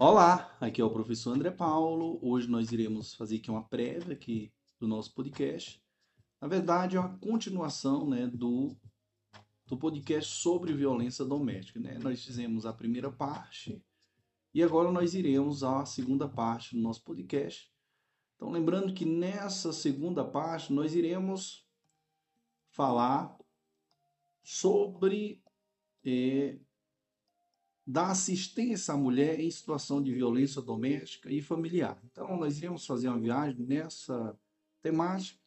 Olá, aqui é o professor André Paulo. Hoje nós iremos fazer aqui uma prévia aqui do nosso podcast. Na verdade, é uma continuação, né, do, do podcast sobre violência doméstica, né? Nós fizemos a primeira parte e agora nós iremos à segunda parte do nosso podcast. Então, lembrando que nessa segunda parte nós iremos falar sobre é, da assistência à mulher em situação de violência doméstica e familiar. Então, nós iremos fazer uma viagem nessa temática,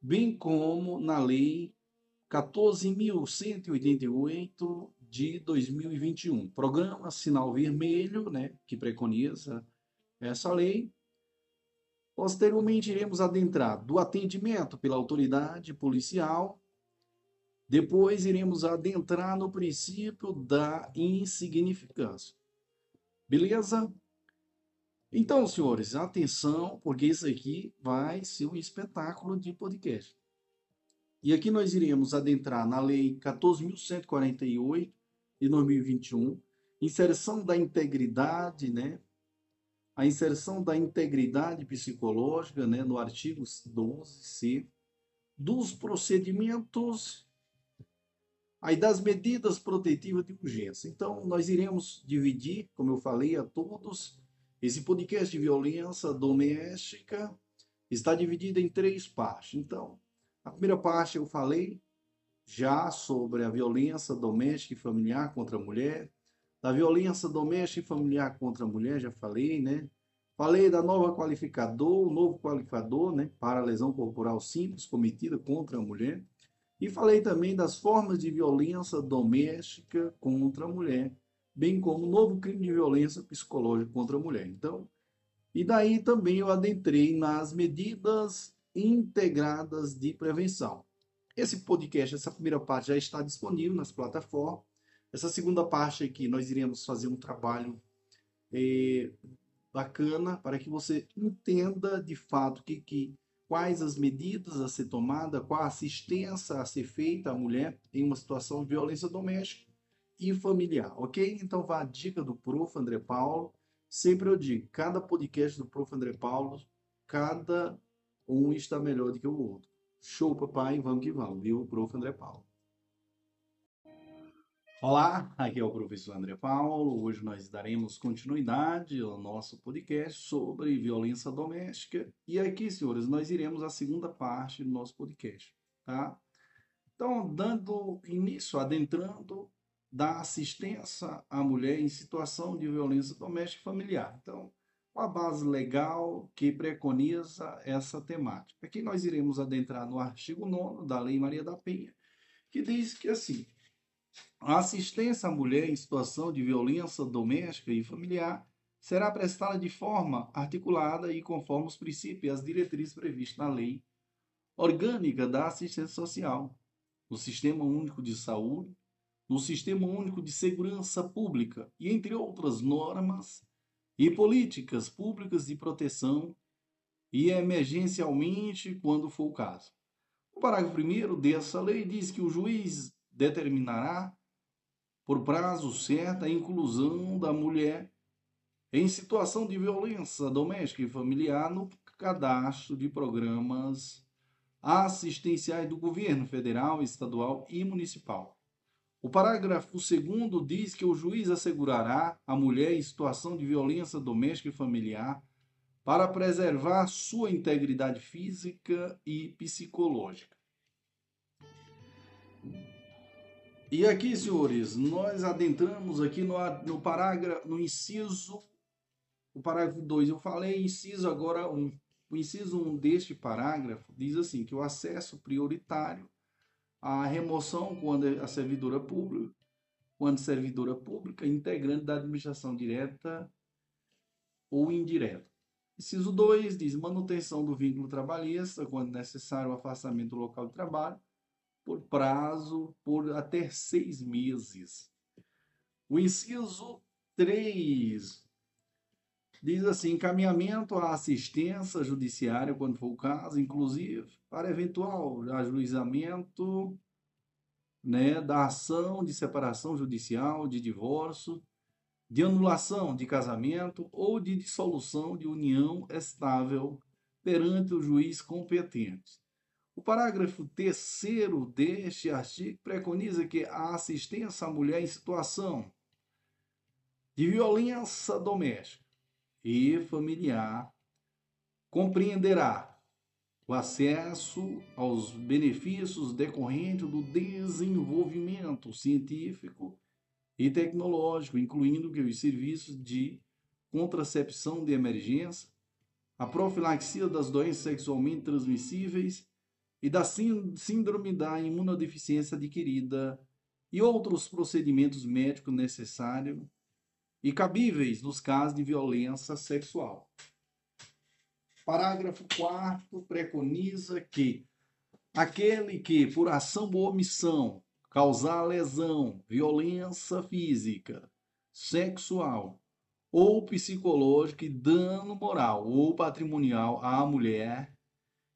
bem como na Lei 14.188 de 2021, Programa Sinal Vermelho, né, que preconiza essa lei. Posteriormente, iremos adentrar do atendimento pela autoridade policial depois iremos adentrar no princípio da insignificância. Beleza? Então, senhores, atenção, porque isso aqui vai ser um espetáculo de podcast. E aqui nós iremos adentrar na Lei 14.148 de 2021, inserção da integridade, né? A inserção da integridade psicológica, né, no artigo 12c, dos procedimentos Aí das medidas protetivas de urgência. Então, nós iremos dividir, como eu falei a todos, esse podcast de violência doméstica está dividido em três partes. Então, a primeira parte eu falei já sobre a violência doméstica e familiar contra a mulher, da violência doméstica e familiar contra a mulher, já falei, né? Falei da nova qualificador, o novo qualificador, né, para lesão corporal simples cometida contra a mulher. E falei também das formas de violência doméstica contra a mulher, bem como o novo crime de violência psicológica contra a mulher. Então, e daí também eu adentrei nas medidas integradas de prevenção. Esse podcast, essa primeira parte já está disponível nas plataformas. Essa segunda parte aqui nós iremos fazer um trabalho é, bacana para que você entenda de fato o que, que quais as medidas a ser tomada, qual a assistência a ser feita à mulher em uma situação de violência doméstica e familiar, ok? Então vá a dica do Prof. André Paulo. Sempre eu digo, cada podcast do Prof. André Paulo, cada um está melhor do que o outro. Show, papai, vamos que vamos, viu, Prof. André Paulo. Olá, aqui é o professor André Paulo. Hoje nós daremos continuidade ao nosso podcast sobre violência doméstica. E aqui, senhores, nós iremos à segunda parte do nosso podcast, tá? Então, dando início, adentrando da assistência à mulher em situação de violência doméstica e familiar. Então, com a base legal que preconiza essa temática. Aqui nós iremos adentrar no artigo 9 da Lei Maria da Penha, que diz que assim, a assistência à mulher em situação de violência doméstica e familiar será prestada de forma articulada e conforme os princípios e as diretrizes previstas na Lei Orgânica da Assistência Social, no Sistema Único de Saúde, no Sistema Único de Segurança Pública e entre outras normas e políticas públicas de proteção e emergencialmente quando for o caso. O parágrafo 1 dessa lei diz que o juiz determinará por prazo certo a inclusão da mulher em situação de violência doméstica e familiar no cadastro de programas assistenciais do governo federal, estadual e municipal. O parágrafo 2 diz que o juiz assegurará a mulher em situação de violência doméstica e familiar para preservar sua integridade física e psicológica. E aqui, senhores, nós adentramos aqui no, no parágrafo, no inciso, o parágrafo 2, eu falei inciso agora 1. Um. O inciso 1 um deste parágrafo diz assim, que o acesso prioritário à remoção quando a servidora pública, quando servidora pública, integrante da administração direta ou indireta. Inciso 2 diz manutenção do vínculo trabalhista, quando necessário o afastamento do local de trabalho, por prazo por até seis meses. O inciso 3 diz assim: encaminhamento à assistência judiciária, quando for o caso, inclusive para eventual ajuizamento né, da ação de separação judicial, de divórcio, de anulação de casamento ou de dissolução de união estável perante o juiz competente. O parágrafo terceiro deste artigo preconiza que a assistência à mulher em situação de violência doméstica e familiar compreenderá o acesso aos benefícios decorrentes do desenvolvimento científico e tecnológico, incluindo que os serviços de contracepção de emergência, a profilaxia das doenças sexualmente transmissíveis e da síndrome da imunodeficiência adquirida e outros procedimentos médicos necessários e cabíveis nos casos de violência sexual. Parágrafo 4 preconiza que aquele que, por ação ou omissão, causar lesão, violência física, sexual ou psicológica e dano moral ou patrimonial à mulher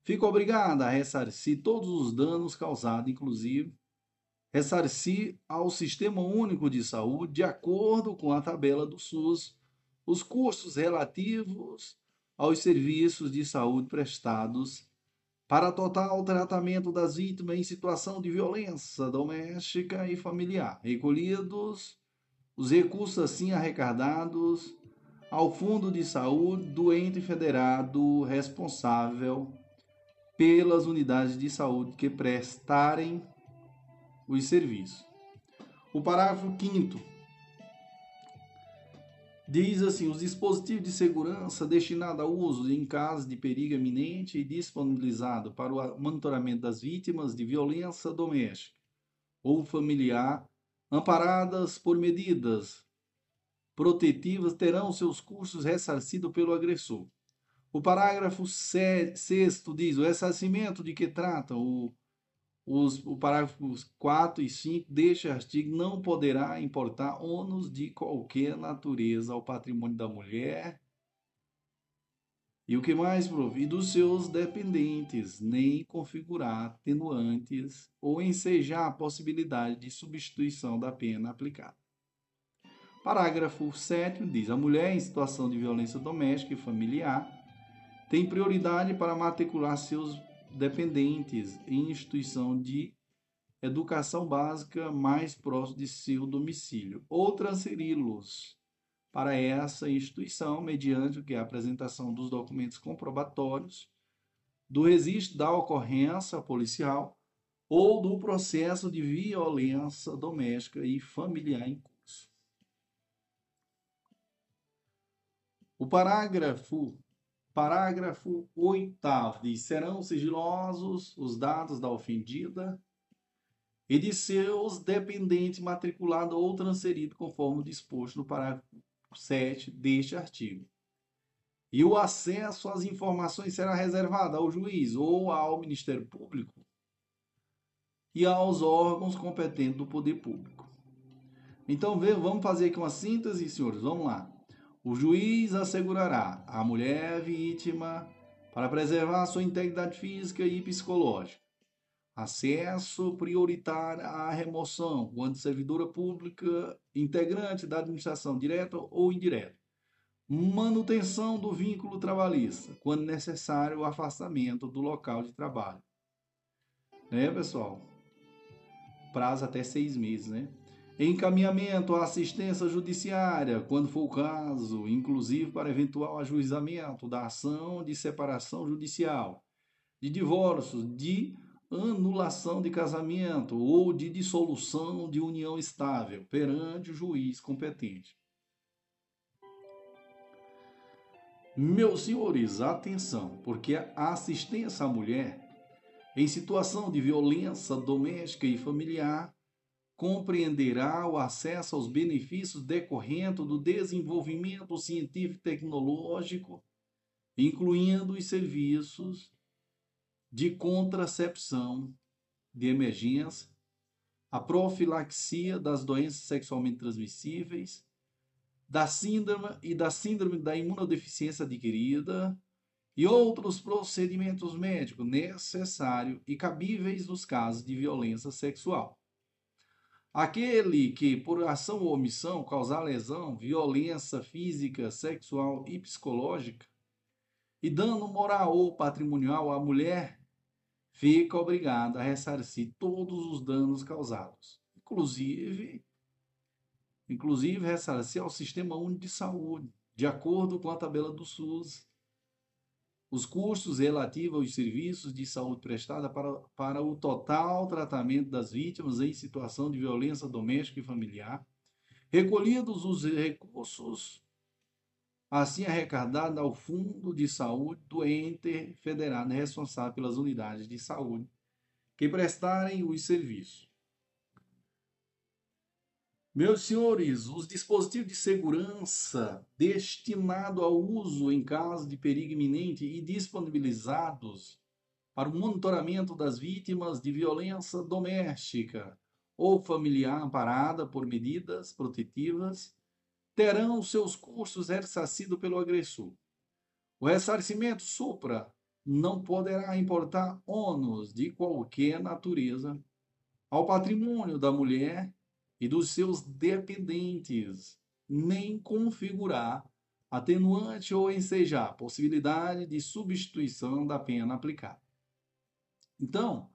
fica obrigada a ressarcir todos os danos causados, inclusive ressarcir ao Sistema Único de Saúde, de acordo com a tabela do SUS, os custos relativos aos serviços de saúde prestados para total tratamento das vítimas em situação de violência doméstica e familiar, recolhidos os recursos assim arrecadados ao Fundo de Saúde do ente federado responsável pelas unidades de saúde que prestarem os serviços. O parágrafo 5 diz assim: os dispositivos de segurança destinados ao uso em casos de perigo iminente e disponibilizados para o monitoramento das vítimas de violência doméstica ou familiar, amparadas por medidas protetivas, terão seus custos ressarcidos pelo agressor. O parágrafo 6 diz: o ressarcimento de que trata o, os, o parágrafo 4 e 5 deste artigo não poderá importar ônus de qualquer natureza ao patrimônio da mulher e o que mais, prof? Dos seus dependentes, nem configurar atenuantes ou ensejar a possibilidade de substituição da pena aplicada. Parágrafo 7 diz: a mulher em situação de violência doméstica e familiar tem prioridade para matricular seus dependentes em instituição de educação básica mais próximo de seu domicílio ou transferi-los para essa instituição mediante o que a apresentação dos documentos comprobatórios do registro da ocorrência policial ou do processo de violência doméstica e familiar em curso. O parágrafo Parágrafo 8 diz: serão sigilosos os dados da ofendida e de seus dependentes matriculados ou transferidos, conforme disposto no parágrafo 7 deste artigo. E o acesso às informações será reservado ao juiz ou ao Ministério Público e aos órgãos competentes do poder público. Então, vamos fazer aqui uma síntese, senhores. Vamos lá. O juiz assegurará à mulher vítima para preservar sua integridade física e psicológica. Acesso prioritário à remoção quando servidora pública integrante da administração direta ou indireta. Manutenção do vínculo trabalhista, quando necessário o afastamento do local de trabalho. Né, pessoal? Prazo até seis meses, né? Encaminhamento à assistência judiciária, quando for o caso, inclusive para eventual ajuizamento da ação de separação judicial, de divórcio, de anulação de casamento ou de dissolução de união estável perante o juiz competente. Meus senhores, atenção, porque a assistência à mulher em situação de violência doméstica e familiar compreenderá o acesso aos benefícios decorrentes do desenvolvimento científico e tecnológico, incluindo os serviços de contracepção de emergência, a profilaxia das doenças sexualmente transmissíveis, da síndrome e da síndrome da imunodeficiência adquirida e outros procedimentos médicos necessários e cabíveis nos casos de violência sexual Aquele que, por ação ou omissão, causar lesão, violência física, sexual e psicológica, e dano moral ou patrimonial à mulher, fica obrigado a ressarcir todos os danos causados, inclusive, inclusive ressarcir ao Sistema Único de Saúde, de acordo com a tabela do SUS os custos relativos aos serviços de saúde prestada para, para o total tratamento das vítimas em situação de violência doméstica e familiar, recolhidos os recursos assim arrecadados ao Fundo de Saúde do ente federado responsável pelas unidades de saúde que prestarem os serviços. Meus senhores, os dispositivos de segurança destinados ao uso em caso de perigo iminente e disponibilizados para o monitoramento das vítimas de violência doméstica ou familiar amparada por medidas protetivas terão seus custos ressarcidos pelo agressor. O ressarcimento supra não poderá importar ônus de qualquer natureza ao patrimônio da mulher e dos seus dependentes, nem configurar atenuante ou ensejar possibilidade de substituição da pena aplicada. Então,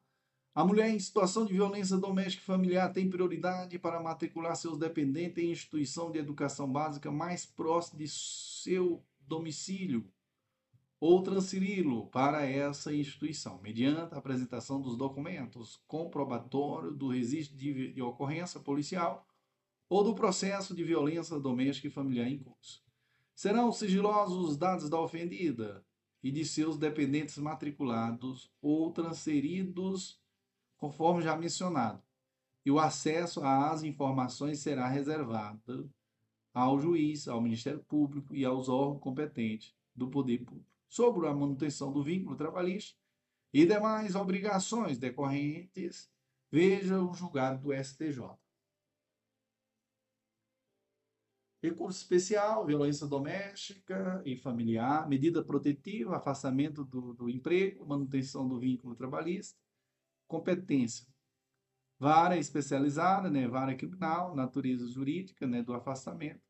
a mulher em situação de violência doméstica e familiar tem prioridade para matricular seus dependentes em instituição de educação básica mais próxima de seu domicílio ou transferi-lo para essa instituição, mediante a apresentação dos documentos comprobatórios do registro de, de ocorrência policial ou do processo de violência doméstica e familiar em curso. Serão sigilosos os dados da ofendida e de seus dependentes matriculados ou transferidos, conforme já mencionado, e o acesso às informações será reservado ao juiz, ao Ministério Público e aos órgãos competentes do poder público sobre a manutenção do vínculo trabalhista e demais obrigações decorrentes, veja o julgado do STJ. Recurso especial, violência doméstica e familiar, medida protetiva, afastamento do, do emprego, manutenção do vínculo trabalhista, competência. Vara especializada, né, vara criminal, natureza jurídica, né, do afastamento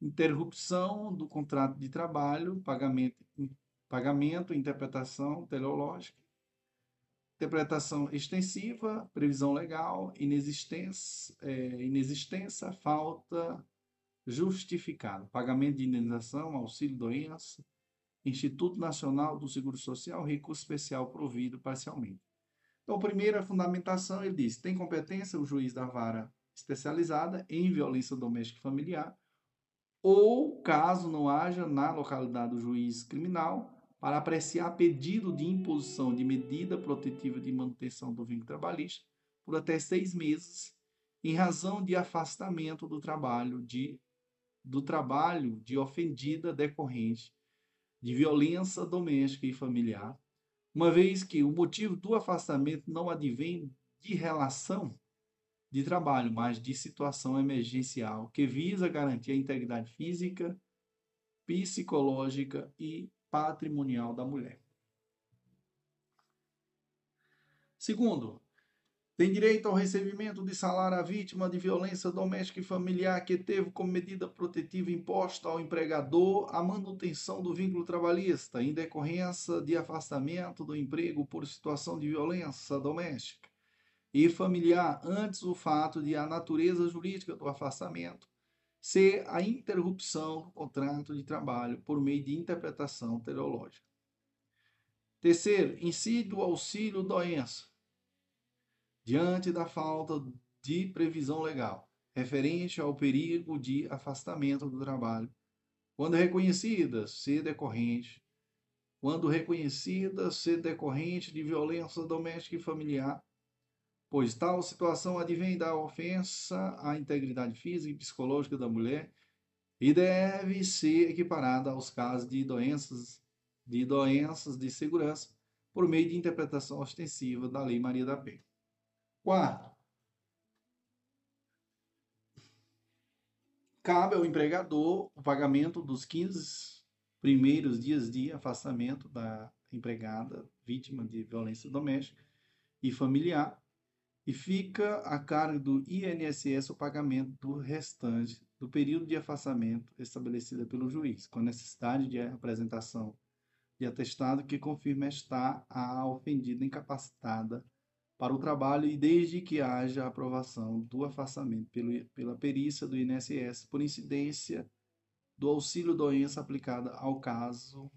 interrupção do contrato de trabalho, pagamento, pagamento interpretação teleológica, interpretação extensiva, previsão legal, inexistência, é, inexistência falta justificada, pagamento de indenização, auxílio-doença, Instituto Nacional do Seguro Social, recurso especial provido parcialmente. Então, primeira fundamentação, ele diz, tem competência o juiz da vara especializada em violência doméstica e familiar, ou, caso não haja na localidade do juiz criminal, para apreciar pedido de imposição de medida protetiva de manutenção do vínculo trabalhista por até seis meses, em razão de afastamento do trabalho de do trabalho de ofendida decorrente de violência doméstica e familiar, uma vez que o motivo do afastamento não advém de relação de trabalho, mas de situação emergencial que visa garantir a integridade física, psicológica e patrimonial da mulher. Segundo, tem direito ao recebimento de salário a vítima de violência doméstica e familiar que teve como medida protetiva imposta ao empregador a manutenção do vínculo trabalhista em decorrência de afastamento do emprego por situação de violência doméstica e familiar antes o fato de a natureza jurídica do afastamento ser a interrupção do contrato de trabalho por meio de interpretação teleológica. Terceiro, incide o auxílio doença diante da falta de previsão legal referente ao perigo de afastamento do trabalho, quando reconhecida ser decorrente, quando reconhecida ser decorrente de violência doméstica e familiar pois tal situação advém da ofensa à integridade física e psicológica da mulher e deve ser equiparada aos casos de doenças de doenças de segurança por meio de interpretação ostensiva da Lei Maria da Penha. Quarto, cabe ao empregador o pagamento dos 15 primeiros dias de afastamento da empregada vítima de violência doméstica e familiar e fica a cargo do INSS o pagamento do restante do período de afastamento estabelecida pelo juiz, com necessidade de apresentação de atestado que confirme estar a ofendida incapacitada para o trabalho e desde que haja aprovação do afastamento pelo, pela perícia do INSS por incidência do auxílio doença aplicada ao caso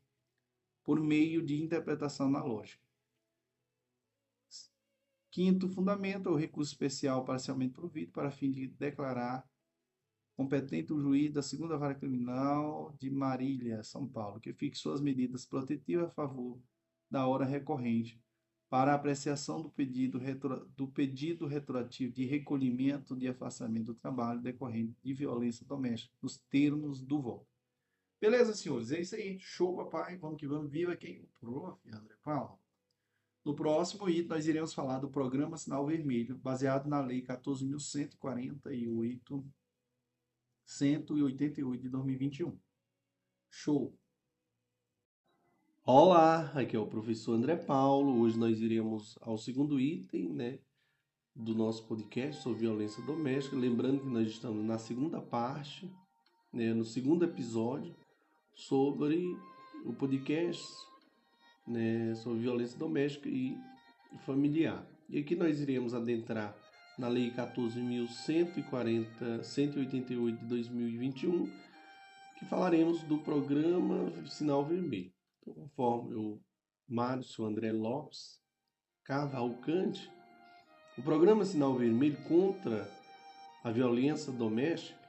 por meio de interpretação analógica. Quinto fundamento, o recurso especial parcialmente provido para fim de declarar competente o juiz da segunda vara criminal de Marília, São Paulo, que fixou as medidas protetivas a favor da hora recorrente para apreciação do pedido, retro, do pedido retroativo de recolhimento de afastamento do trabalho decorrente de violência doméstica, nos termos do voto. Beleza, senhores? É isso aí. Show, papai. Vamos que vamos. Viva quem? O prof. André Paulo. No próximo item, nós iremos falar do Programa Sinal Vermelho, baseado na Lei 14.148, 188 de 2021. Show! Olá, aqui é o professor André Paulo. Hoje nós iremos ao segundo item, né, do nosso podcast sobre violência doméstica. Lembrando que nós estamos na segunda parte, né, no segundo episódio sobre o podcast né, sobre violência doméstica e familiar. E aqui nós iremos adentrar na Lei 14.140, de 2021, que falaremos do programa Sinal Vermelho. Então, conforme o Márcio André Lopes Cavalcante, o programa Sinal Vermelho contra a violência doméstica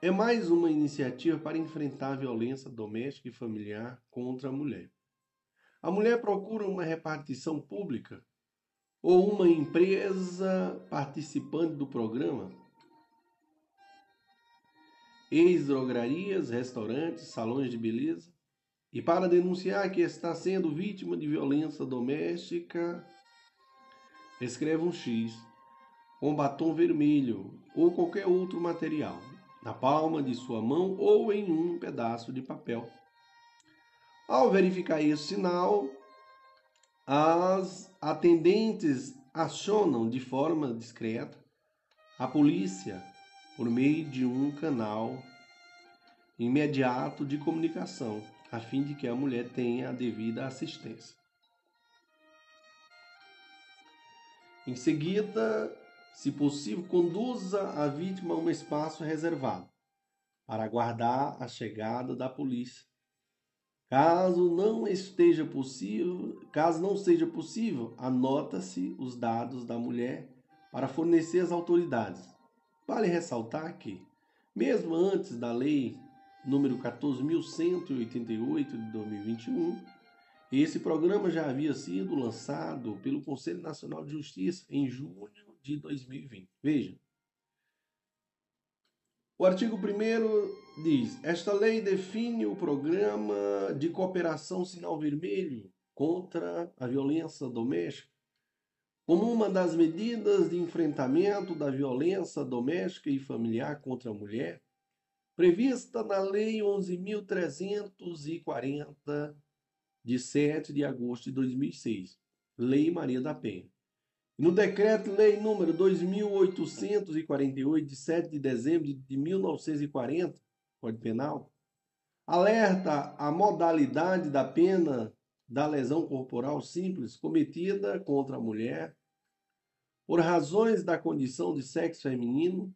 é mais uma iniciativa para enfrentar a violência doméstica e familiar contra a mulher. A mulher procura uma repartição pública ou uma empresa participante do programa. Ex-drogarias, restaurantes, salões de beleza. E para denunciar que está sendo vítima de violência doméstica, escreva um X com batom vermelho ou qualquer outro material na palma de sua mão ou em um pedaço de papel. Ao verificar esse sinal, as atendentes acionam de forma discreta a polícia por meio de um canal imediato de comunicação, a fim de que a mulher tenha a devida assistência. Em seguida, se possível, conduza a vítima a um espaço reservado para aguardar a chegada da polícia Caso não esteja possível, caso não seja possível, anota-se os dados da mulher para fornecer às autoridades. Vale ressaltar que, mesmo antes da lei número 14188 de 2021, esse programa já havia sido lançado pelo Conselho Nacional de Justiça em junho de 2020. Veja, o artigo 1 diz: Esta lei define o programa de cooperação Sinal Vermelho contra a violência doméstica como uma das medidas de enfrentamento da violência doméstica e familiar contra a mulher, prevista na Lei 11.340, de 7 de agosto de 2006, Lei Maria da Penha. No decreto-lei número 2848 de 7 de dezembro de 1940, Código Penal, alerta a modalidade da pena da lesão corporal simples cometida contra a mulher por razões da condição de sexo feminino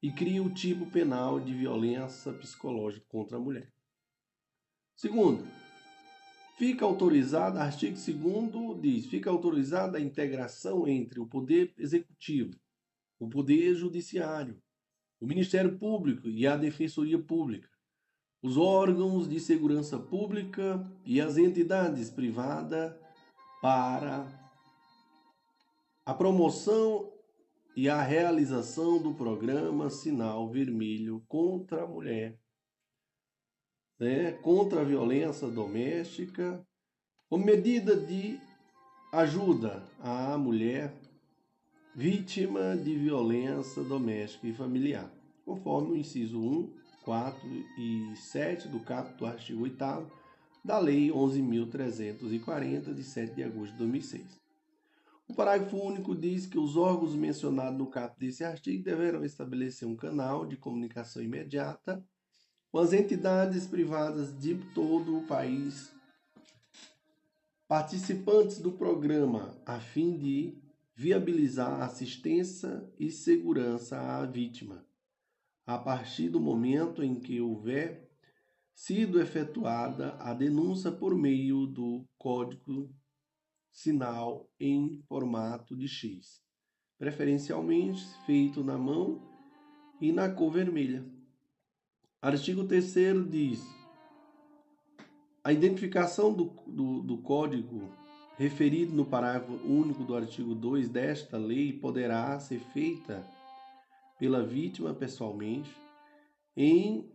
e cria o tipo penal de violência psicológica contra a mulher. Segundo, Fica autorizada, artigo 2 diz, fica autorizada a integração entre o Poder Executivo, o Poder Judiciário, o Ministério Público e a Defensoria Pública, os órgãos de segurança pública e as entidades privadas para a promoção e a realização do programa Sinal Vermelho contra a Mulher né, contra a violência doméstica, como medida de ajuda à mulher vítima de violência doméstica e familiar, conforme o inciso 1, 4 e 7 do caput do artigo 8 da Lei 11.340, de 7 de agosto de 2006. O parágrafo único diz que os órgãos mencionados no caput desse artigo deverão estabelecer um canal de comunicação imediata com as entidades privadas de todo o país participantes do programa a fim de viabilizar assistência e segurança à vítima, a partir do momento em que houver sido efetuada a denúncia por meio do código sinal em formato de X, preferencialmente feito na mão e na cor vermelha. Artigo 3 diz: a identificação do, do, do código referido no parágrafo único do artigo 2 desta lei poderá ser feita pela vítima pessoalmente em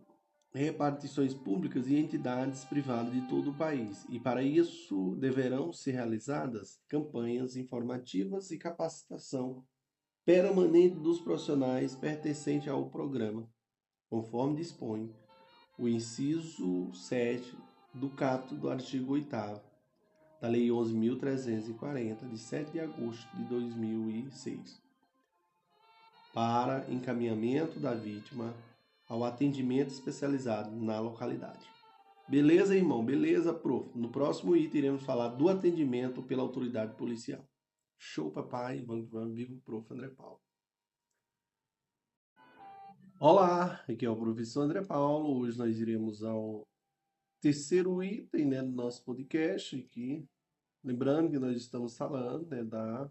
repartições públicas e entidades privadas de todo o país. E para isso deverão ser realizadas campanhas informativas e capacitação permanente dos profissionais pertencentes ao programa, conforme dispõe o inciso 7 do caput do artigo 8 da Lei 11.340, de 7 de agosto de 2006, para encaminhamento da vítima ao atendimento especializado na localidade. Beleza, irmão? Beleza, prof. No próximo item iremos falar do atendimento pela autoridade policial. Show, papai. Vamos, vamos, viva prof. André Paulo. Olá, aqui é o professor André Paulo. Hoje nós iremos ao terceiro item né, do nosso podcast aqui. Lembrando que nós estamos falando né, da,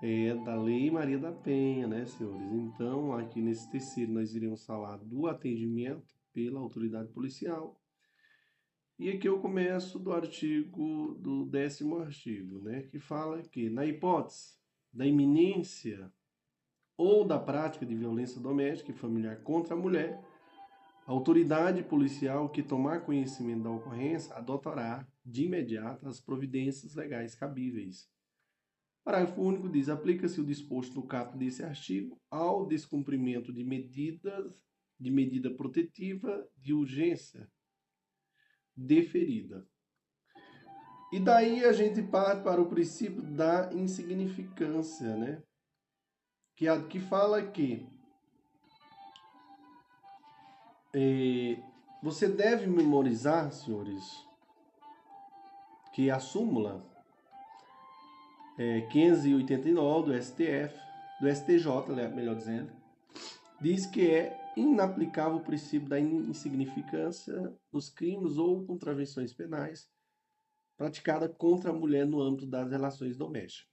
é, da Lei Maria da Penha, né, senhores? Então, aqui nesse terceiro, nós iremos falar do atendimento pela autoridade policial. E aqui eu começo do artigo, do décimo artigo, né, que fala que, na hipótese da iminência ou da prática de violência doméstica e familiar contra a mulher, a autoridade policial que tomar conhecimento da ocorrência adotará de imediato as providências legais cabíveis. Parágrafo único diz: aplica-se o disposto no caput desse artigo ao descumprimento de medidas de medida protetiva de urgência deferida. E daí a gente parte para o princípio da insignificância, né? Que, que fala que é, você deve memorizar, senhores, que a súmula é, 589 do STF, do STJ, né, melhor dizendo, diz que é inaplicável o princípio da insignificância nos crimes ou contravenções penais praticada contra a mulher no âmbito das relações domésticas.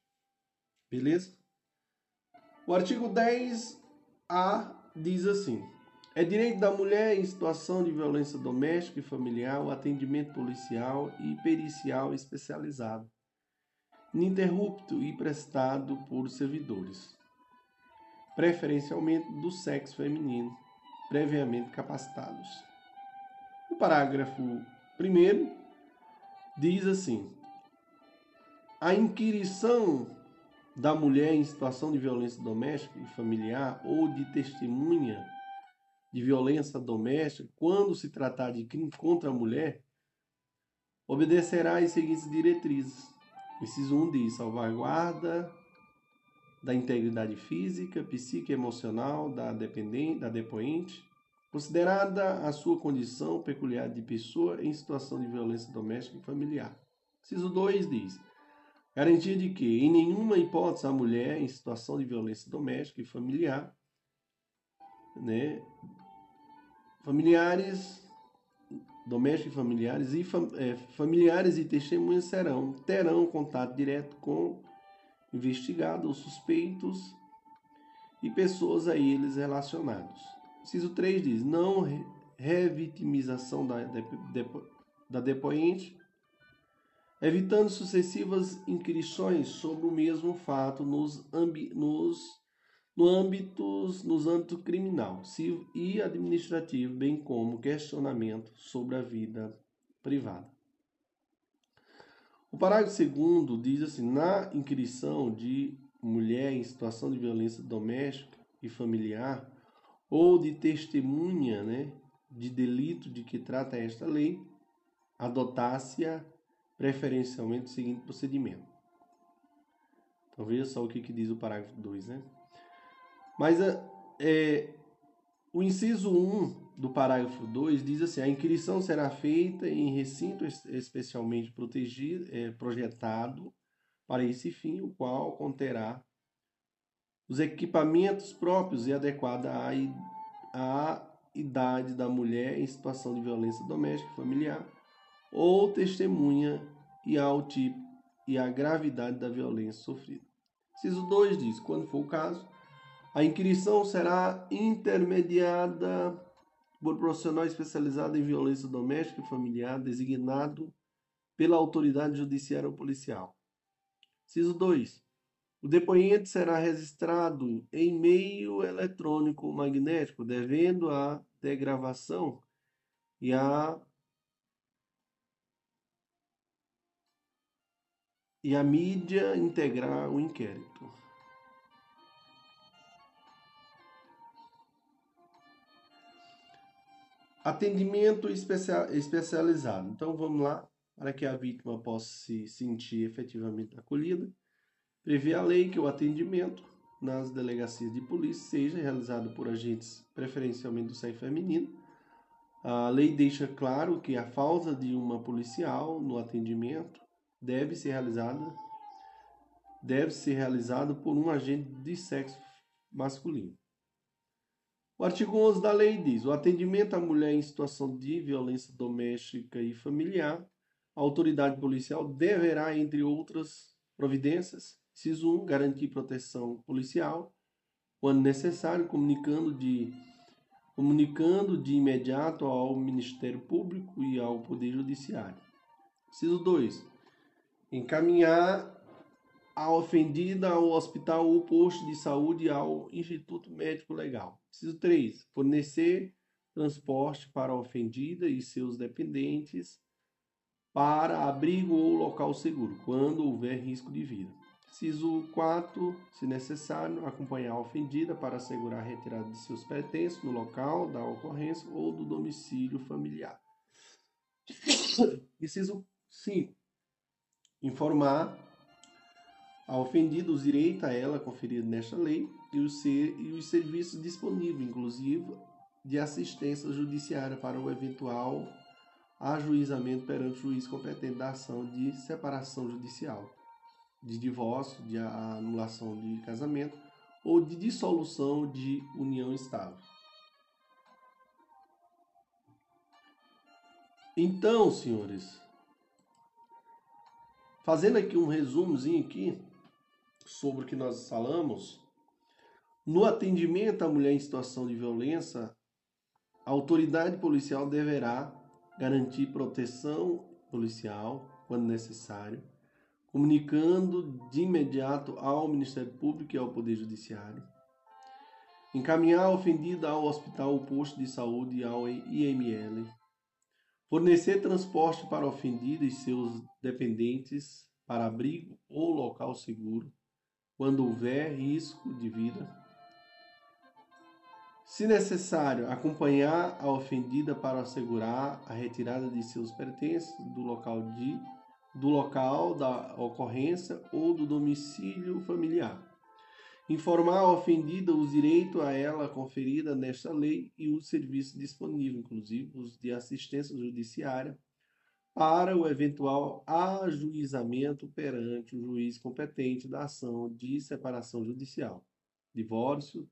Beleza? O artigo 10A diz assim: é direito da mulher em situação de violência doméstica e familiar o atendimento policial e pericial especializado, ininterrupto e prestado por servidores, preferencialmente do sexo feminino, previamente capacitados. O parágrafo 1 diz assim: a inquirição da mulher em situação de violência doméstica e familiar ou de testemunha de violência doméstica, quando se tratar de crime contra a mulher, obedecerá às seguintes diretrizes. Inciso 1 diz: salvaguarda da integridade física, psíquica e emocional da dependente, da depoente, considerada a sua condição peculiar de pessoa em situação de violência doméstica e familiar. Inciso 2 diz: garantia de que, em nenhuma hipótese, a mulher em situação de violência doméstica e familiar né, Familiares, domésticos e familiares e fam, é, familiares e testemunhas serão terão contato direto com investigados ou suspeitos e pessoas a eles relacionados. Inciso 3 diz: não revitimização da, da depoente, evitando sucessivas inquirições sobre o mesmo fato nos, nos no âmbito, nos âmbitos criminal, civil e administrativo, bem como questionamento sobre a vida privada. O parágrafo segundo diz assim: na inquirição de mulher em situação de violência doméstica e familiar ou de testemunha, né, de delito de que trata esta lei, adotar-se preferencialmente o seguinte procedimento: Então veja só o que, que diz o parágrafo 2, né? Mas é, o inciso 1 do parágrafo 2 diz assim: a inquirição será feita em recinto especialmente protegido, é, projetado para esse fim, o qual conterá os equipamentos próprios e adequada à, à idade da mulher em situação de violência doméstica e familiar ou testemunha e ao tipo e à gravidade da violência sofrida. Inciso 2 diz: quando for o caso, a inquirição será intermediada por profissional especializado em violência doméstica e familiar designado pela autoridade judiciária ou policial. Inciso 2. O depoente será registrado em meio eletrônico magnético, devendo a degravação e a e a mídia integrar o inquérito. Atendimento especializado. Então vamos lá, para que a vítima possa se sentir efetivamente acolhida. Prevê a lei que o atendimento nas delegacias de polícia seja realizado por agentes preferencialmente do sexo feminino. A lei deixa claro que a falta de uma policial no atendimento deve ser realizada deve ser realizado por um agente de sexo masculino. O artigo 11 da lei diz: o atendimento à mulher em situação de violência doméstica e familiar, a autoridade policial deverá, entre outras providências, inciso 1, garantir proteção policial, quando necessário, comunicando de, comunicando de imediato ao Ministério Público e ao Poder Judiciário. Inciso 2, encaminhar a ofendida ao hospital ou posto de saúde ao Instituto Médico Legal. Inciso 3. Fornecer transporte para a ofendida e seus dependentes para abrigo ou local seguro, quando houver risco de vida. Inciso 4. Se necessário, acompanhar a ofendida para assegurar a retirada de seus pertences no local da ocorrência ou do domicílio familiar. Inciso 5 informar a ofendida os direitos a ela conferidos nesta lei e os, ser, e os serviços disponíveis, inclusive de assistência judiciária para o eventual ajuizamento perante o juiz competente da ação de separação judicial, de divórcio, de anulação de casamento ou de dissolução de união estável. Então, senhores, Fazendo aqui um resumozinho aqui sobre o que nós falamos, no atendimento à mulher em situação de violência, a autoridade policial deverá garantir proteção policial quando necessário, comunicando de imediato ao Ministério Público e ao Poder Judiciário, encaminhar a ofendida ao hospital ou posto de saúde e ao IML, Fornecer transporte para ofendido e seus dependentes para abrigo ou local seguro, quando houver risco de vida. Se necessário, acompanhar a ofendida para assegurar a retirada de seus pertences do local de do local da ocorrência ou do domicílio familiar informar a ofendida os direitos a ela conferida nesta lei e os serviços disponíveis, inclusive os de assistência judiciária, para o eventual ajuizamento perante o juiz competente da ação de separação judicial, divórcio,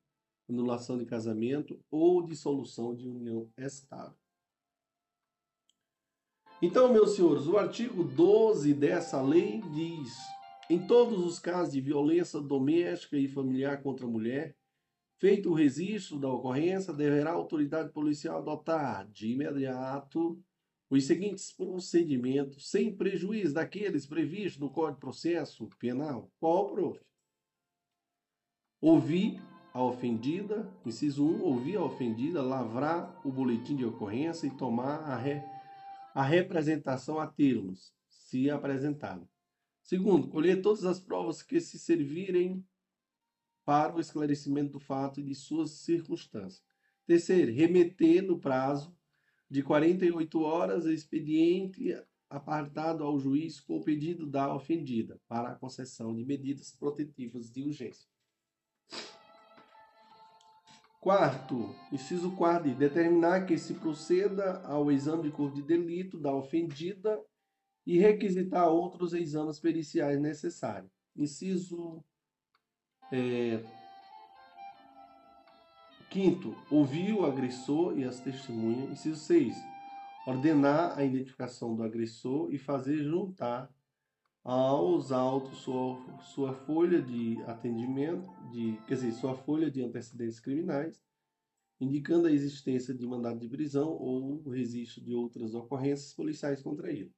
anulação de casamento ou dissolução de união estável. Então, meus senhores, o artigo 12 dessa lei diz em todos os casos de violência doméstica e familiar contra a mulher, feito o registro da ocorrência, deverá a autoridade policial adotar de imediato os seguintes procedimentos, sem prejuízo daqueles previstos no Código de Processo Penal. Qual, prof? Ouvir a ofendida, inciso 1, ouvir a ofendida, lavrar o boletim de ocorrência e tomar a, re, a representação a termos, se apresentada. Segundo, colher todas as provas que se servirem para o esclarecimento do fato e de suas circunstâncias. Terceiro, remeter no prazo de 48 horas expediente apartado ao juiz com o pedido da ofendida para a concessão de medidas protetivas de urgência. Quarto, inciso quarto, determinar que se proceda ao exame de corpo de delito da ofendida e requisitar outros exames periciais necessários. Inciso é, quinto, ouvir o agressor e as testemunhas. Inciso seis, ordenar a identificação do agressor e fazer juntar aos autos sua, sua folha de atendimento, de, quer dizer, sua folha de antecedentes criminais, indicando a existência de mandado de prisão ou registro de outras ocorrências policiais contra ele.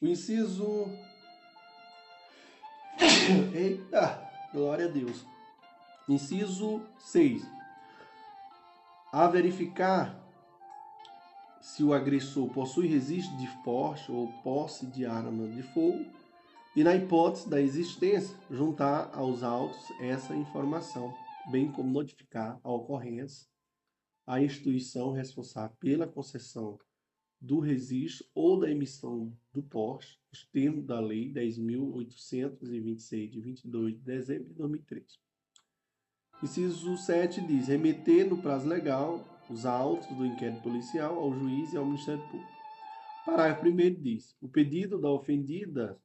O inciso. Eita, glória a Deus. Inciso 6. A verificar se o agressor possui registro de porte ou posse de arma de fogo e, na hipótese da existência, juntar aos autos essa informação, bem como notificar a ocorrência à instituição responsável pela concessão do registro ou da emissão do porte, os termos da Lei 10.826, de 22 de dezembro de 2003. Inciso 7 diz: remeter no prazo legal os autos do inquérito policial ao juiz e ao Ministério Público. Parágrafo 1 diz: o pedido da ofendida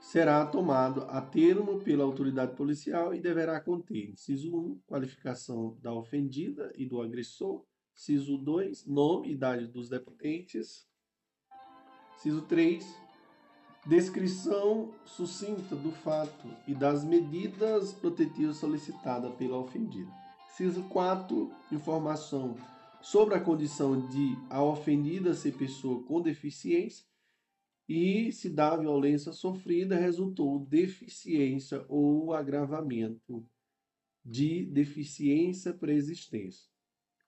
será tomado a termo pela autoridade policial e deverá conter, inciso 1, qualificação da ofendida e do agressor, inciso 2, nome e idade dos dependentes, inciso 3, descrição sucinta do fato e das medidas protetivas solicitadas pela ofendida. Inciso 4, informação sobre a condição de a ofendida ser pessoa com deficiência e se da violência sofrida resultou deficiência ou agravamento de deficiência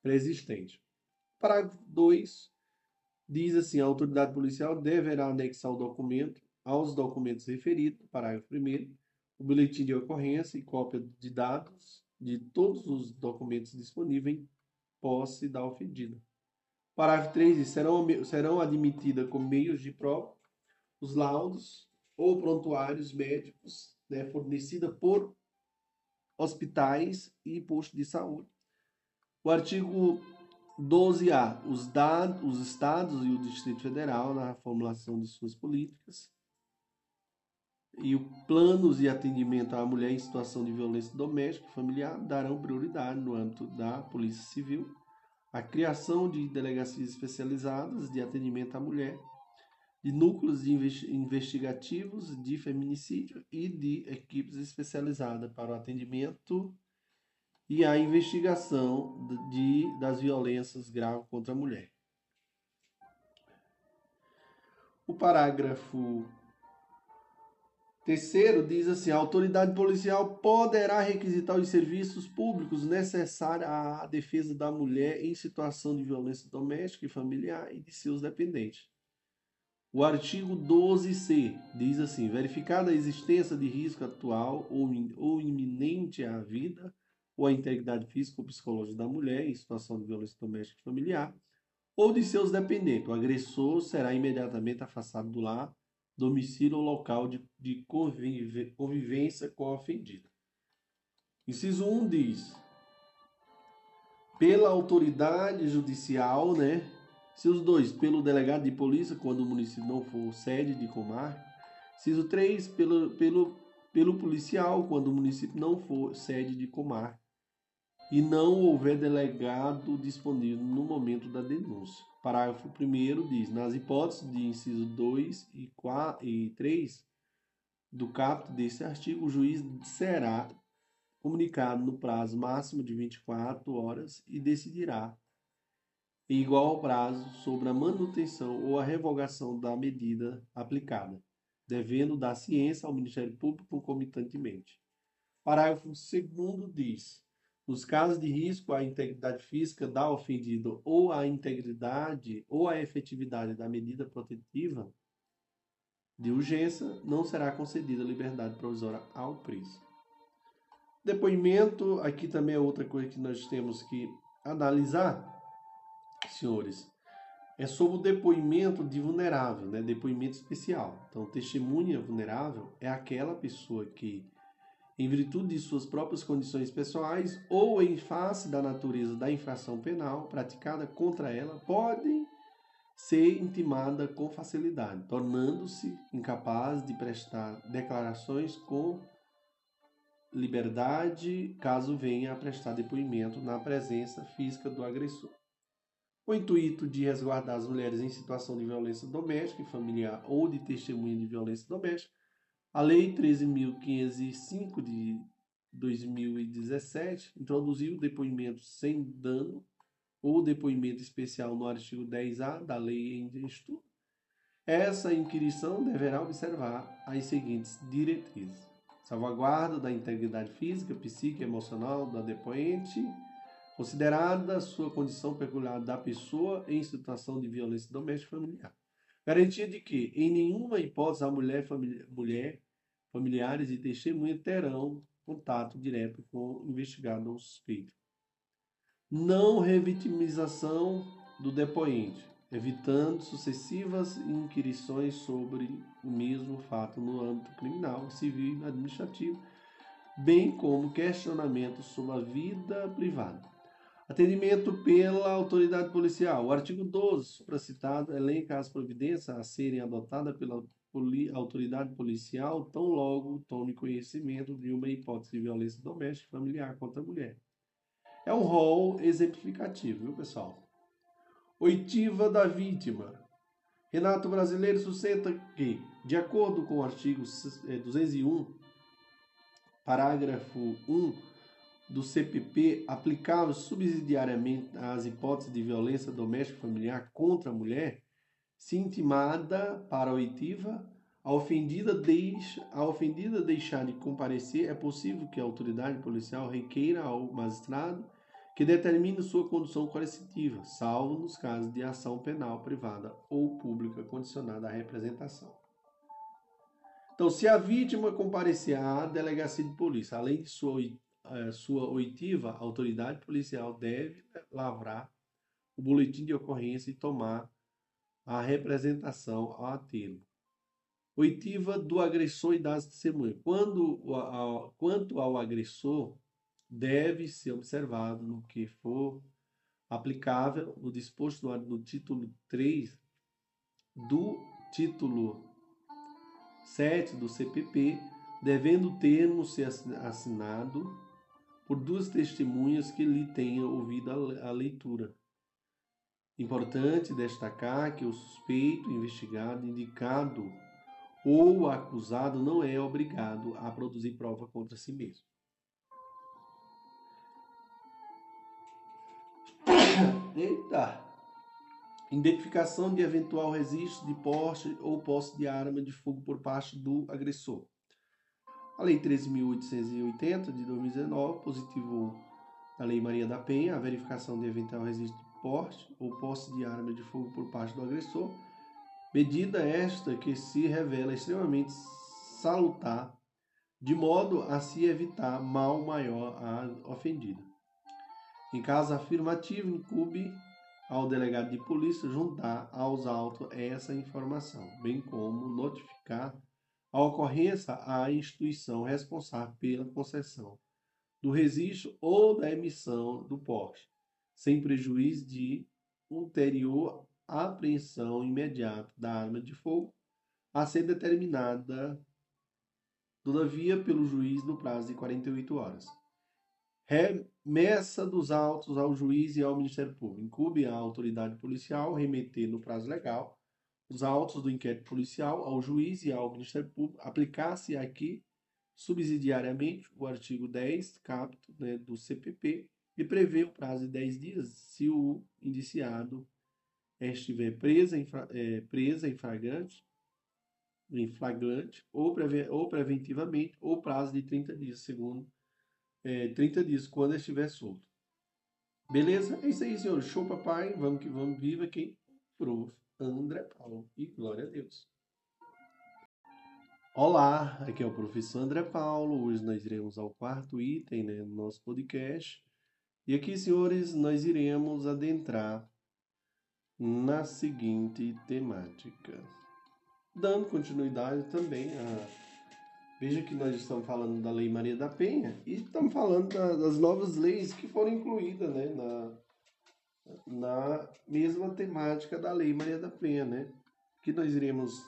preexistente. Parágrafo 2 diz assim: a autoridade policial deverá anexar o documento aos documentos referidos, parágrafo 1, o boletim de ocorrência e cópia de dados de todos os documentos disponíveis em posse da ofendida. Parágrafo 3 serão, serão admitidas como meios de prova os laudos ou prontuários médicos né, fornecida por hospitais e postos de saúde. O artigo 12A, os, dados, os estados e o Distrito Federal na formulação de suas políticas e o planos de atendimento à mulher em situação de violência doméstica e familiar darão prioridade no âmbito da Polícia Civil à criação de delegacias especializadas de atendimento à mulher, de núcleos de investigativos de feminicídio e de equipes especializadas para o atendimento e a investigação de, das violências graves contra a mulher. O parágrafo Terceiro, diz assim: a autoridade policial poderá requisitar os serviços públicos necessários à defesa da mulher em situação de violência doméstica e familiar e de seus dependentes. O artigo 12c diz assim: verificada a existência de risco atual ou, ou iminente à vida ou à integridade física ou psicológica da mulher em situação de violência doméstica e familiar ou de seus dependentes, o agressor será imediatamente afastado do lar domicílio ou local de, de convivência com a ofendida. Inciso 1 diz: pela autoridade judicial, né? Inciso 2, pelo delegado de polícia, quando o município não for sede de comarca. Inciso 3, pelo, pelo, pelo policial, quando o município não for sede de comarca e não houver delegado disponível no momento da denúncia. Parágrafo 1 diz: nas hipóteses de inciso 2 e, 4, e 3 do caput deste artigo, o juiz será comunicado no prazo máximo de 24 horas e decidirá, em igual prazo, sobre a manutenção ou a revogação da medida aplicada, devendo dar ciência ao Ministério Público concomitantemente. Parágrafo 2 diz: nos casos de risco à integridade física da ofendido ou à integridade ou à efetividade da medida protetiva de urgência, não será concedida liberdade provisória ao preso. Depoimento, aqui também é outra coisa que nós temos que analisar, senhores. é sobre o depoimento de vulnerável, né? depoimento especial. Então, testemunha vulnerável é aquela pessoa que, em virtude de suas próprias condições pessoais ou em face da natureza da infração penal praticada contra ela, pode ser intimada com facilidade, tornando-se incapaz de prestar declarações com liberdade caso venha a prestar depoimento na presença física do agressor. O intuito de resguardar as mulheres em situação de violência doméstica e familiar ou de testemunha de violência doméstica, a Lei 13.505 de 2017 introduziu o depoimento sem dano ou depoimento especial no artigo 10A da lei em estudo. Essa inquirição deverá observar as seguintes diretrizes: salvaguarda da integridade física, psíquica e emocional da depoente, considerada sua condição peculiar da pessoa em situação de violência doméstica familiar. Garantia de que, em nenhuma hipótese, a mulher, famili mulher familiares e testemunha terão contato direto com o investigado ou suspeito. Não revitimização do depoente, evitando sucessivas inquirições sobre o mesmo fato no âmbito criminal, civil e administrativo, bem como questionamentos sobre a vida privada. Atendimento pela autoridade policial. O artigo 12, supracitado, elenca as providências a serem adotadas pela poli autoridade policial tão logo tome conhecimento de uma hipótese de violência doméstica familiar contra a mulher. É um rol exemplificativo, viu, pessoal? Oitiva da vítima. Renato Brasileiro sustenta que, de acordo com o artigo 201, eh, parágrafo 1 do CPP aplicável subsidiariamente às hipóteses de violência doméstica familiar contra a mulher, se intimada para a oitiva, a ofendida, deixa, a ofendida deixar de comparecer, é possível que a autoridade policial requeira ao magistrado que determine sua condução coercitiva, salvo nos casos de ação penal privada ou pública condicionada à representação. Então, se a vítima comparecer à delegacia de polícia, além de sua sua oitiva, a autoridade policial deve lavrar o boletim de ocorrência e tomar a representação ao atê-lo. Oitiva do agressor e das testemunhas. Quando, a, quanto ao agressor, deve ser observado no que for aplicável o disposto no, no título 3 do título 7 do CPP, devendo o termo ser assinado por duas testemunhas que lhe tenham ouvido a leitura. Importante destacar que o suspeito, investigado, indicado ou acusado não é obrigado a produzir prova contra si mesmo. Eita! Identificação de eventual registro de porte ou posse de arma de fogo por parte do agressor. A Lei 13.880 de 2019 positivou a Lei Maria da Penha a verificação de eventual registro de porte ou posse de arma de fogo por parte do agressor, medida esta que se revela extremamente salutar, de modo a se evitar mal maior à ofendida. Em caso afirmativo, incube ao delegado de polícia juntar aos autos essa informação, bem como notificar a ocorrência à instituição responsável pela concessão do registro ou da emissão do porte, sem prejuízo de ulterior apreensão imediata da arma de fogo, a ser determinada, todavia, pelo juiz no prazo de 48 horas. Remessa dos autos ao juiz e ao Ministério Público. Incube a autoridade policial remeter no prazo legal os autos do inquérito policial ao juiz e ao Ministério Público, aplicar-se aqui subsidiariamente o artigo 10, capto né, do CPP, e prevê o prazo de 10 dias se o indiciado estiver presa em, é, presa em flagrante, em flagrante ou, preve, ou preventivamente, ou prazo de 30 dias, segundo é, 30 dias, quando estiver solto. Beleza? É isso aí, senhor. Show, papai. Vamos que vamos. Viva quem? Prof. André Paulo. E glória a Deus. Olá, aqui é o professor André Paulo. Hoje nós iremos ao quarto item né, no nosso podcast. E aqui, senhores, nós iremos adentrar na seguinte temática. Dando continuidade também a. Veja que nós estamos falando da Lei Maria da Penha e estamos falando da, das novas leis que foram incluídas né, na, na mesma temática da Lei Maria da Penha. Né? Que nós iremos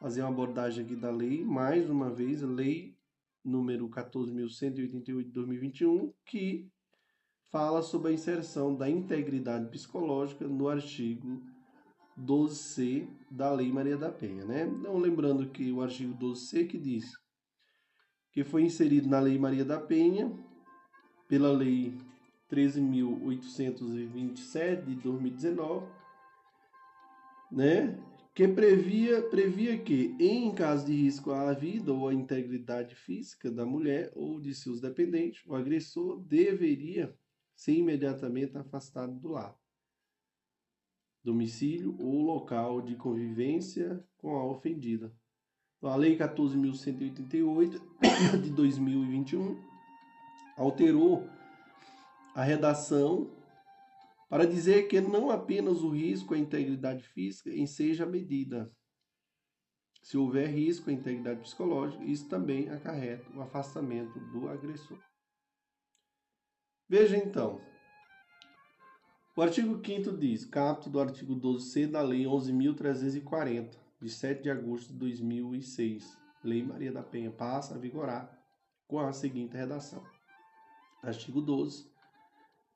fazer uma abordagem aqui da lei, mais uma vez, Lei número 14.188 de 2021, que fala sobre a inserção da integridade psicológica no artigo 12C da Lei Maria da Penha, né? Então, lembrando que o artigo 12C que diz que foi inserido na Lei Maria da Penha pela Lei 13.827 de 2019, né? Que previa, previa que, em caso de risco à vida ou à integridade física da mulher ou de seus dependentes, o agressor deveria ser imediatamente afastado do lar, domicílio ou local de convivência com a ofendida. Então, a Lei 14.188 de 2021 alterou a redação para dizer que não apenas o risco à integridade física enseja medida. Se houver risco à integridade psicológica, isso também acarreta o afastamento do agressor. Veja então. O artigo 5 diz: capto do artigo 12C da Lei 11.340, de 7 de agosto de 2006, Lei Maria da Penha, passa a vigorar com a seguinte redação. Artigo 12.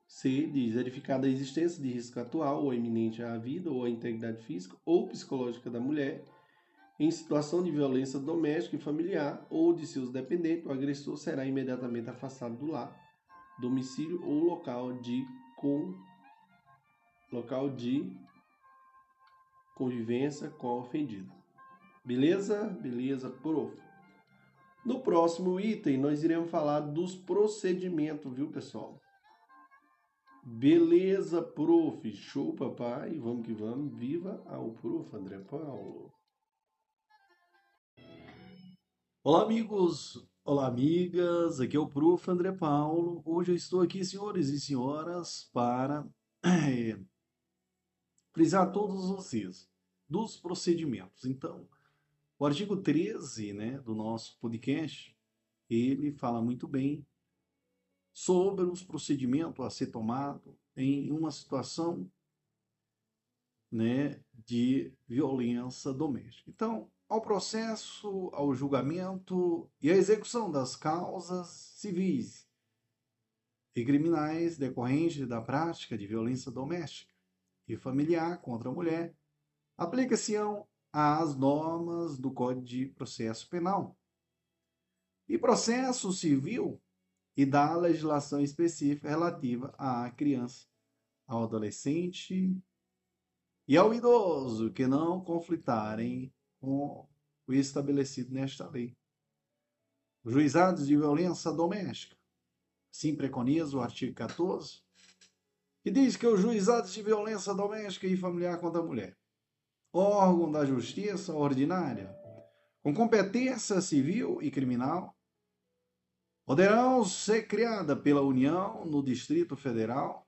C diz: verificada a existência de risco atual ou iminente à vida ou à integridade física ou psicológica da mulher em situação de violência doméstica e familiar ou de seus dependentes, o agressor será imediatamente afastado do lar domicílio ou local de com local de convivência com a ofendida. Beleza? Beleza, prof. No próximo item, nós iremos falar dos procedimentos, viu, pessoal? Beleza, prof. Show, papai. Vamos que vamos. Viva ao prof. André Paulo. Olá, amigos. Olá, amigas. Aqui é o Prof. André Paulo. Hoje eu estou aqui, senhores e senhoras, para é, frisar todos vocês dos procedimentos. Então, o artigo 13 né, do nosso podcast, ele fala muito bem sobre os procedimentos a ser tomado em uma situação né, de violência doméstica. Então, ao processo, ao julgamento e à execução das causas civis e criminais decorrentes da prática de violência doméstica e familiar contra a mulher, aplica-se-ão às normas do Código de Processo Penal e processo civil e da legislação específica relativa à criança, ao adolescente e ao idoso que não conflitarem com o estabelecido nesta lei. Os juizados de violência doméstica, assim preconiza o artigo 14, que diz que os juizados de violência doméstica e familiar contra a mulher, órgão da justiça ordinária, com competência civil e criminal, poderão ser criada pela União no Distrito Federal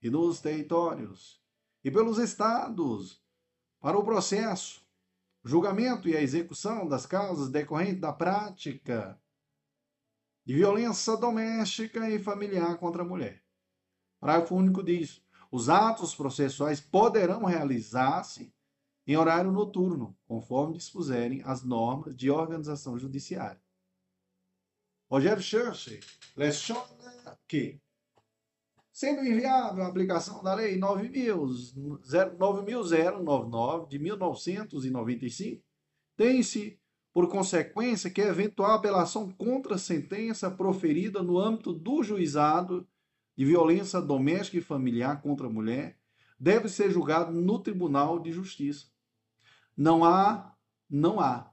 e nos territórios e pelos estados para o processo julgamento e a execução das causas decorrentes da prática de violência doméstica e familiar contra a mulher. Parágrafo único diz: os atos processuais poderão realizar-se em horário noturno, conforme dispuserem as normas de organização judiciária. Churchill leciona que sendo inviável a aplicação da Lei 9.099 de 1995, tem-se por consequência que eventual apelação contra a sentença proferida no âmbito do juizado de violência doméstica e familiar contra a mulher deve ser julgado no Tribunal de Justiça. Não há, não há,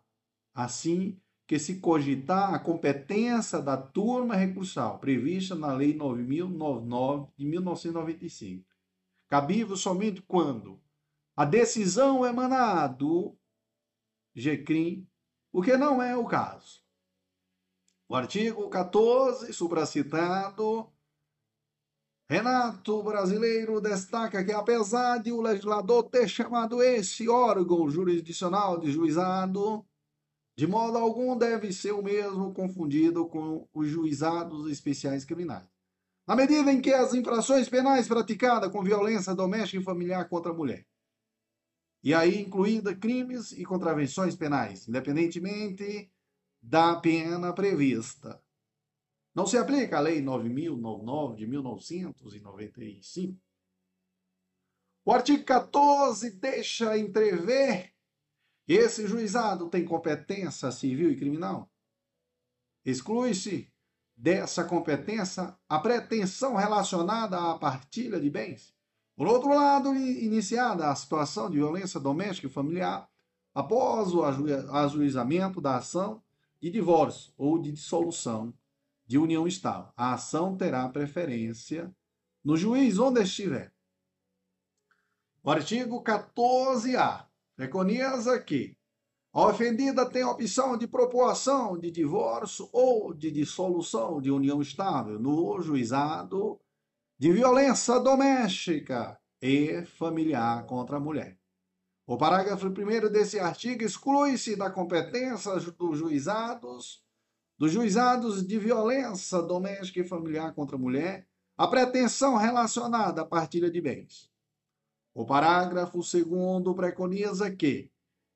assim, que se cogitar a competência da turma recursal prevista na Lei 9.099 de 1995, cabível somente quando a decisão emanar do GCRIM, o que não é o caso. O artigo 14, supracitado, Renato Brasileiro destaca que, apesar de o legislador ter chamado esse órgão jurisdicional de juizado, de modo algum deve ser o mesmo confundido com os juizados especiais criminais. Na medida em que as infrações penais praticadas com violência doméstica e familiar contra a mulher, e aí incluída crimes e contravenções penais, independentemente da pena prevista. Não se aplica a Lei 9.099 de 1995. O artigo 14 deixa entrever esse juizado tem competência civil e criminal? Exclui-se dessa competência a pretensão relacionada à partilha de bens. Por outro lado, iniciada a situação de violência doméstica e familiar, após o ajuizamento da ação de divórcio ou de dissolução de união estável, a ação terá preferência no juiz onde estiver. O artigo 14A Preconiza que a ofendida tem a opção de propoção de divórcio ou de dissolução de união estável no juizado de violência doméstica e familiar contra a mulher. O parágrafo 1 desse artigo exclui-se da competência dos juizados, dos juizados de violência doméstica e familiar contra a mulher, a pretensão relacionada à partilha de bens. O parágrafo 2 preconiza que,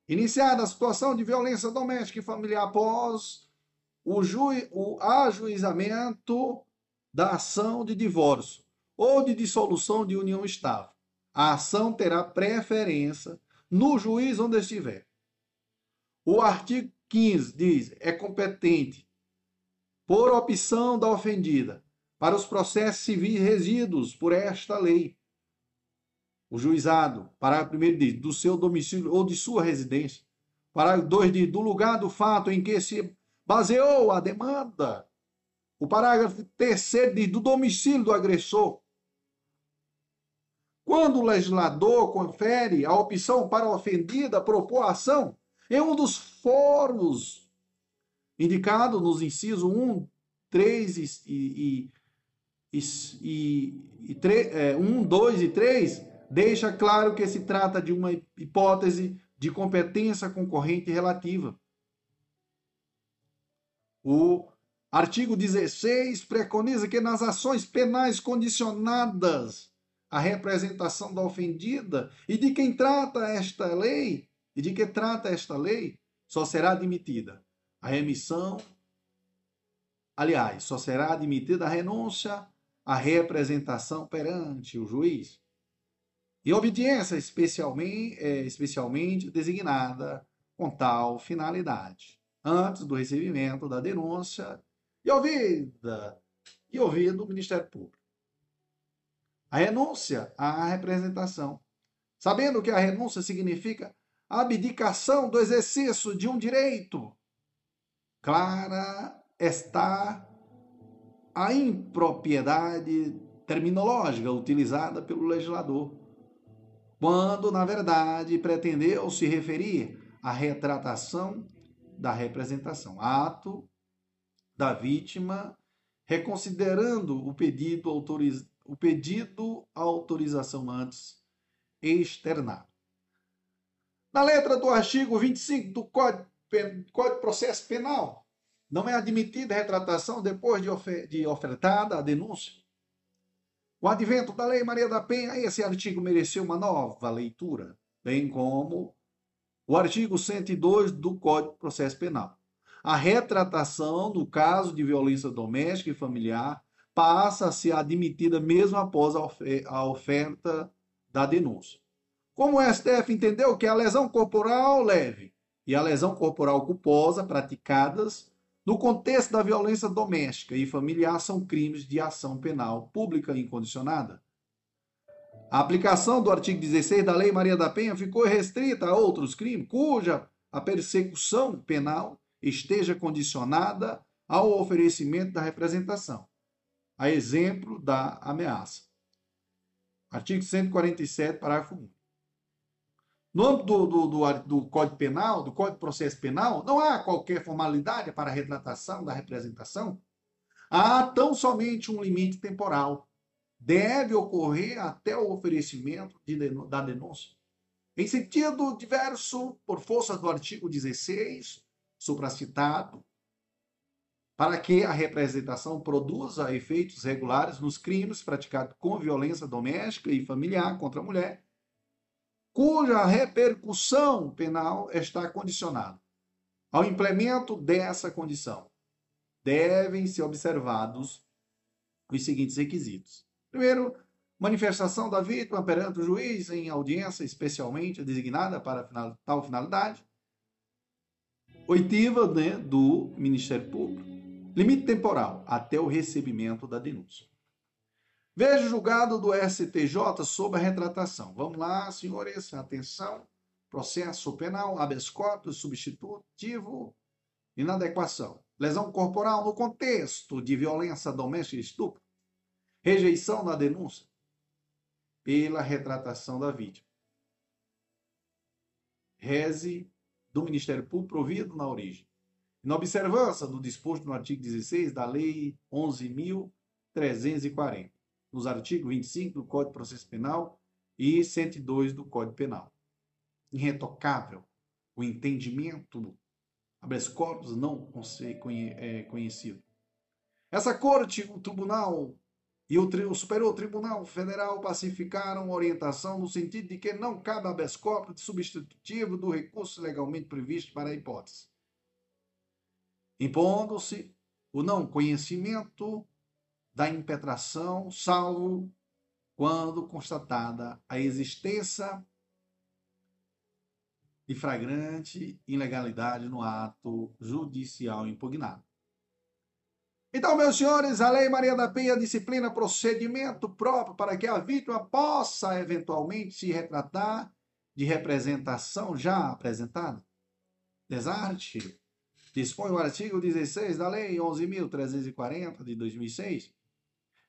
iniciada a situação de violência doméstica e familiar após o, ju o ajuizamento da ação de divórcio ou de dissolução de união estável, a ação terá preferência no juiz onde estiver. O artigo 15 diz: é competente, por opção da ofendida, para os processos civis regidos por esta lei, o juizado. Parágrafo 1 diz, do seu domicílio ou de sua residência. Parágrafo 2 diz, do lugar do fato em que se baseou a demanda. O parágrafo 3 diz, do domicílio do agressor. Quando o legislador confere a opção para a ofendida propor a ação, em um dos fóruns indicado nos incisos 1, 3 e, e, e, e, e 3, é, 1, 2 e 3, deixa claro que se trata de uma hipótese de competência concorrente relativa. O artigo 16 preconiza que nas ações penais condicionadas à representação da ofendida e de quem trata esta lei, e de que trata esta lei, só será admitida a remissão, aliás, só será admitida a renúncia à representação perante o juiz e obediência especialmente, é, especialmente designada com tal finalidade, antes do recebimento da denúncia e ouvida e ouvido o Ministério Público. A renúncia à representação. Sabendo que a renúncia significa abdicação do exercício de um direito, clara está a impropriedade terminológica utilizada pelo legislador quando, na verdade, pretendeu se referir à retratação da representação, ato da vítima, reconsiderando o pedido, autoriz... o pedido autorização antes externado. Na letra do artigo 25 do Código, de Processo Penal, não é admitida retratação depois de, ofer... de ofertada a denúncia o advento da Lei Maria da Penha, esse artigo mereceu uma nova leitura, bem como o artigo 102 do Código de Processo Penal. A retratação no caso de violência doméstica e familiar passa a ser admitida mesmo após a oferta da denúncia. Como o STF entendeu que a lesão corporal leve e a lesão corporal culposa praticadas no contexto da violência doméstica e familiar, são crimes de ação penal pública incondicionada. A aplicação do artigo 16 da Lei Maria da Penha ficou restrita a outros crimes cuja a persecução penal esteja condicionada ao oferecimento da representação, a exemplo da ameaça. Artigo 147, parágrafo 1. No âmbito do, do, do, do, Código Penal, do Código de Processo Penal, não há qualquer formalidade para a retratação da representação. Há tão somente um limite temporal deve ocorrer até o oferecimento de, da denúncia. Em sentido diverso, por força do artigo 16, supracitado, para que a representação produza efeitos regulares nos crimes praticados com violência doméstica e familiar contra a mulher, cuja repercussão penal está condicionada ao implemento dessa condição. Devem ser observados os seguintes requisitos. Primeiro, manifestação da vítima perante o juiz em audiência especialmente designada para tal finalidade. Oitiva né, do Ministério Público. Limite temporal até o recebimento da denúncia. Veja o julgado do STJ sobre a retratação. Vamos lá, senhores, atenção. Processo penal, habeas corpus, substitutivo, inadequação. Lesão corporal no contexto de violência doméstica e estupro. Rejeição da denúncia pela retratação da vítima. Reze do Ministério Público provido na origem na observância do disposto no artigo 16 da Lei 11.340, nos artigos 25 do Código de Processo Penal e 102 do Código Penal. Irretocável o entendimento habeas corpus não é, conhecido. Essa corte, o tribunal e o, Superior Tribunal Federal pacificaram orientação no sentido de que não cabe habeas corpus substitutivo do recurso legalmente previsto para a hipótese impondo-se o não conhecimento da impetração, salvo quando constatada a existência de flagrante ilegalidade no ato judicial impugnado. Então, meus senhores, a Lei Maria da Penha disciplina procedimento próprio para que a vítima possa eventualmente se retratar de representação já apresentada. Desarte dispõe o artigo 16 da Lei 11.340 de 2006,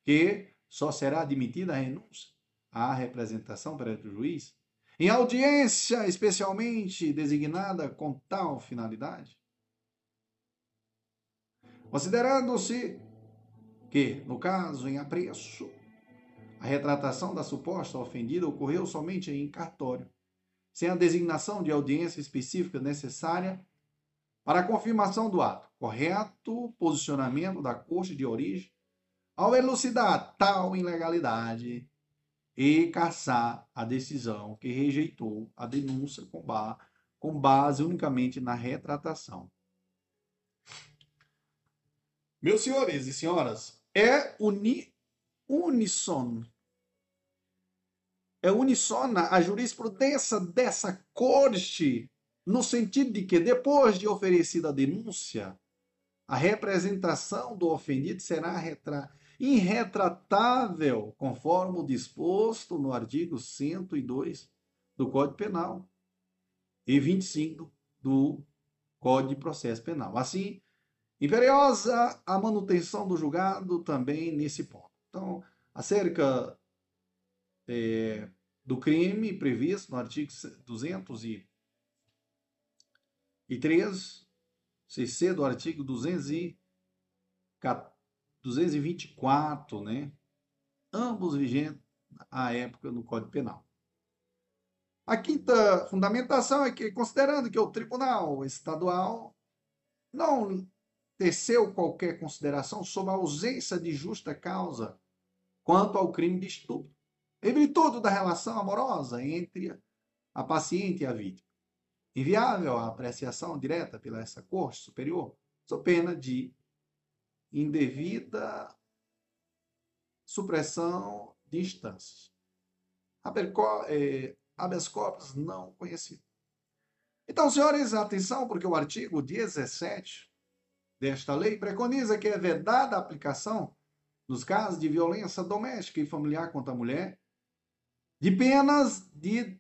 que só será admitida a renúncia à representação perante o juiz, em audiência especialmente designada com tal finalidade. Considerando-se que, no caso em apreço, a retratação da suposta ofendida ocorreu somente em cartório, sem a designação de audiência específica necessária para a confirmação do ato, correto posicionamento da corte de origem, ao elucidar tal ilegalidade e caçar a decisão que rejeitou a denúncia com, ba com base unicamente na retratação. Meus senhores e senhoras, é uni unissono. É unissona a jurisprudência dessa corte no sentido de que, depois de oferecida a denúncia, a representação do ofendido será retra... irretratável, conforme o disposto no artigo 102 do Código Penal e 25 do Código de Processo Penal. Assim, imperiosa a manutenção do julgado também nesse ponto. Então, acerca é, do crime previsto no artigo 200 e e 3, CC do artigo 200 e 224, né? Ambos vigentes à época no Código Penal. A quinta fundamentação é que, considerando que o Tribunal Estadual não teceu qualquer consideração sobre a ausência de justa causa quanto ao crime de estupro, em virtude da relação amorosa entre a paciente e a vítima inviável a apreciação direta pela essa corte superior, sob pena de indevida supressão de instâncias. É, habeas corpus não conhecido. Então, senhores, atenção, porque o artigo 17 desta lei preconiza que é vedada a aplicação, nos casos de violência doméstica e familiar contra a mulher, de penas de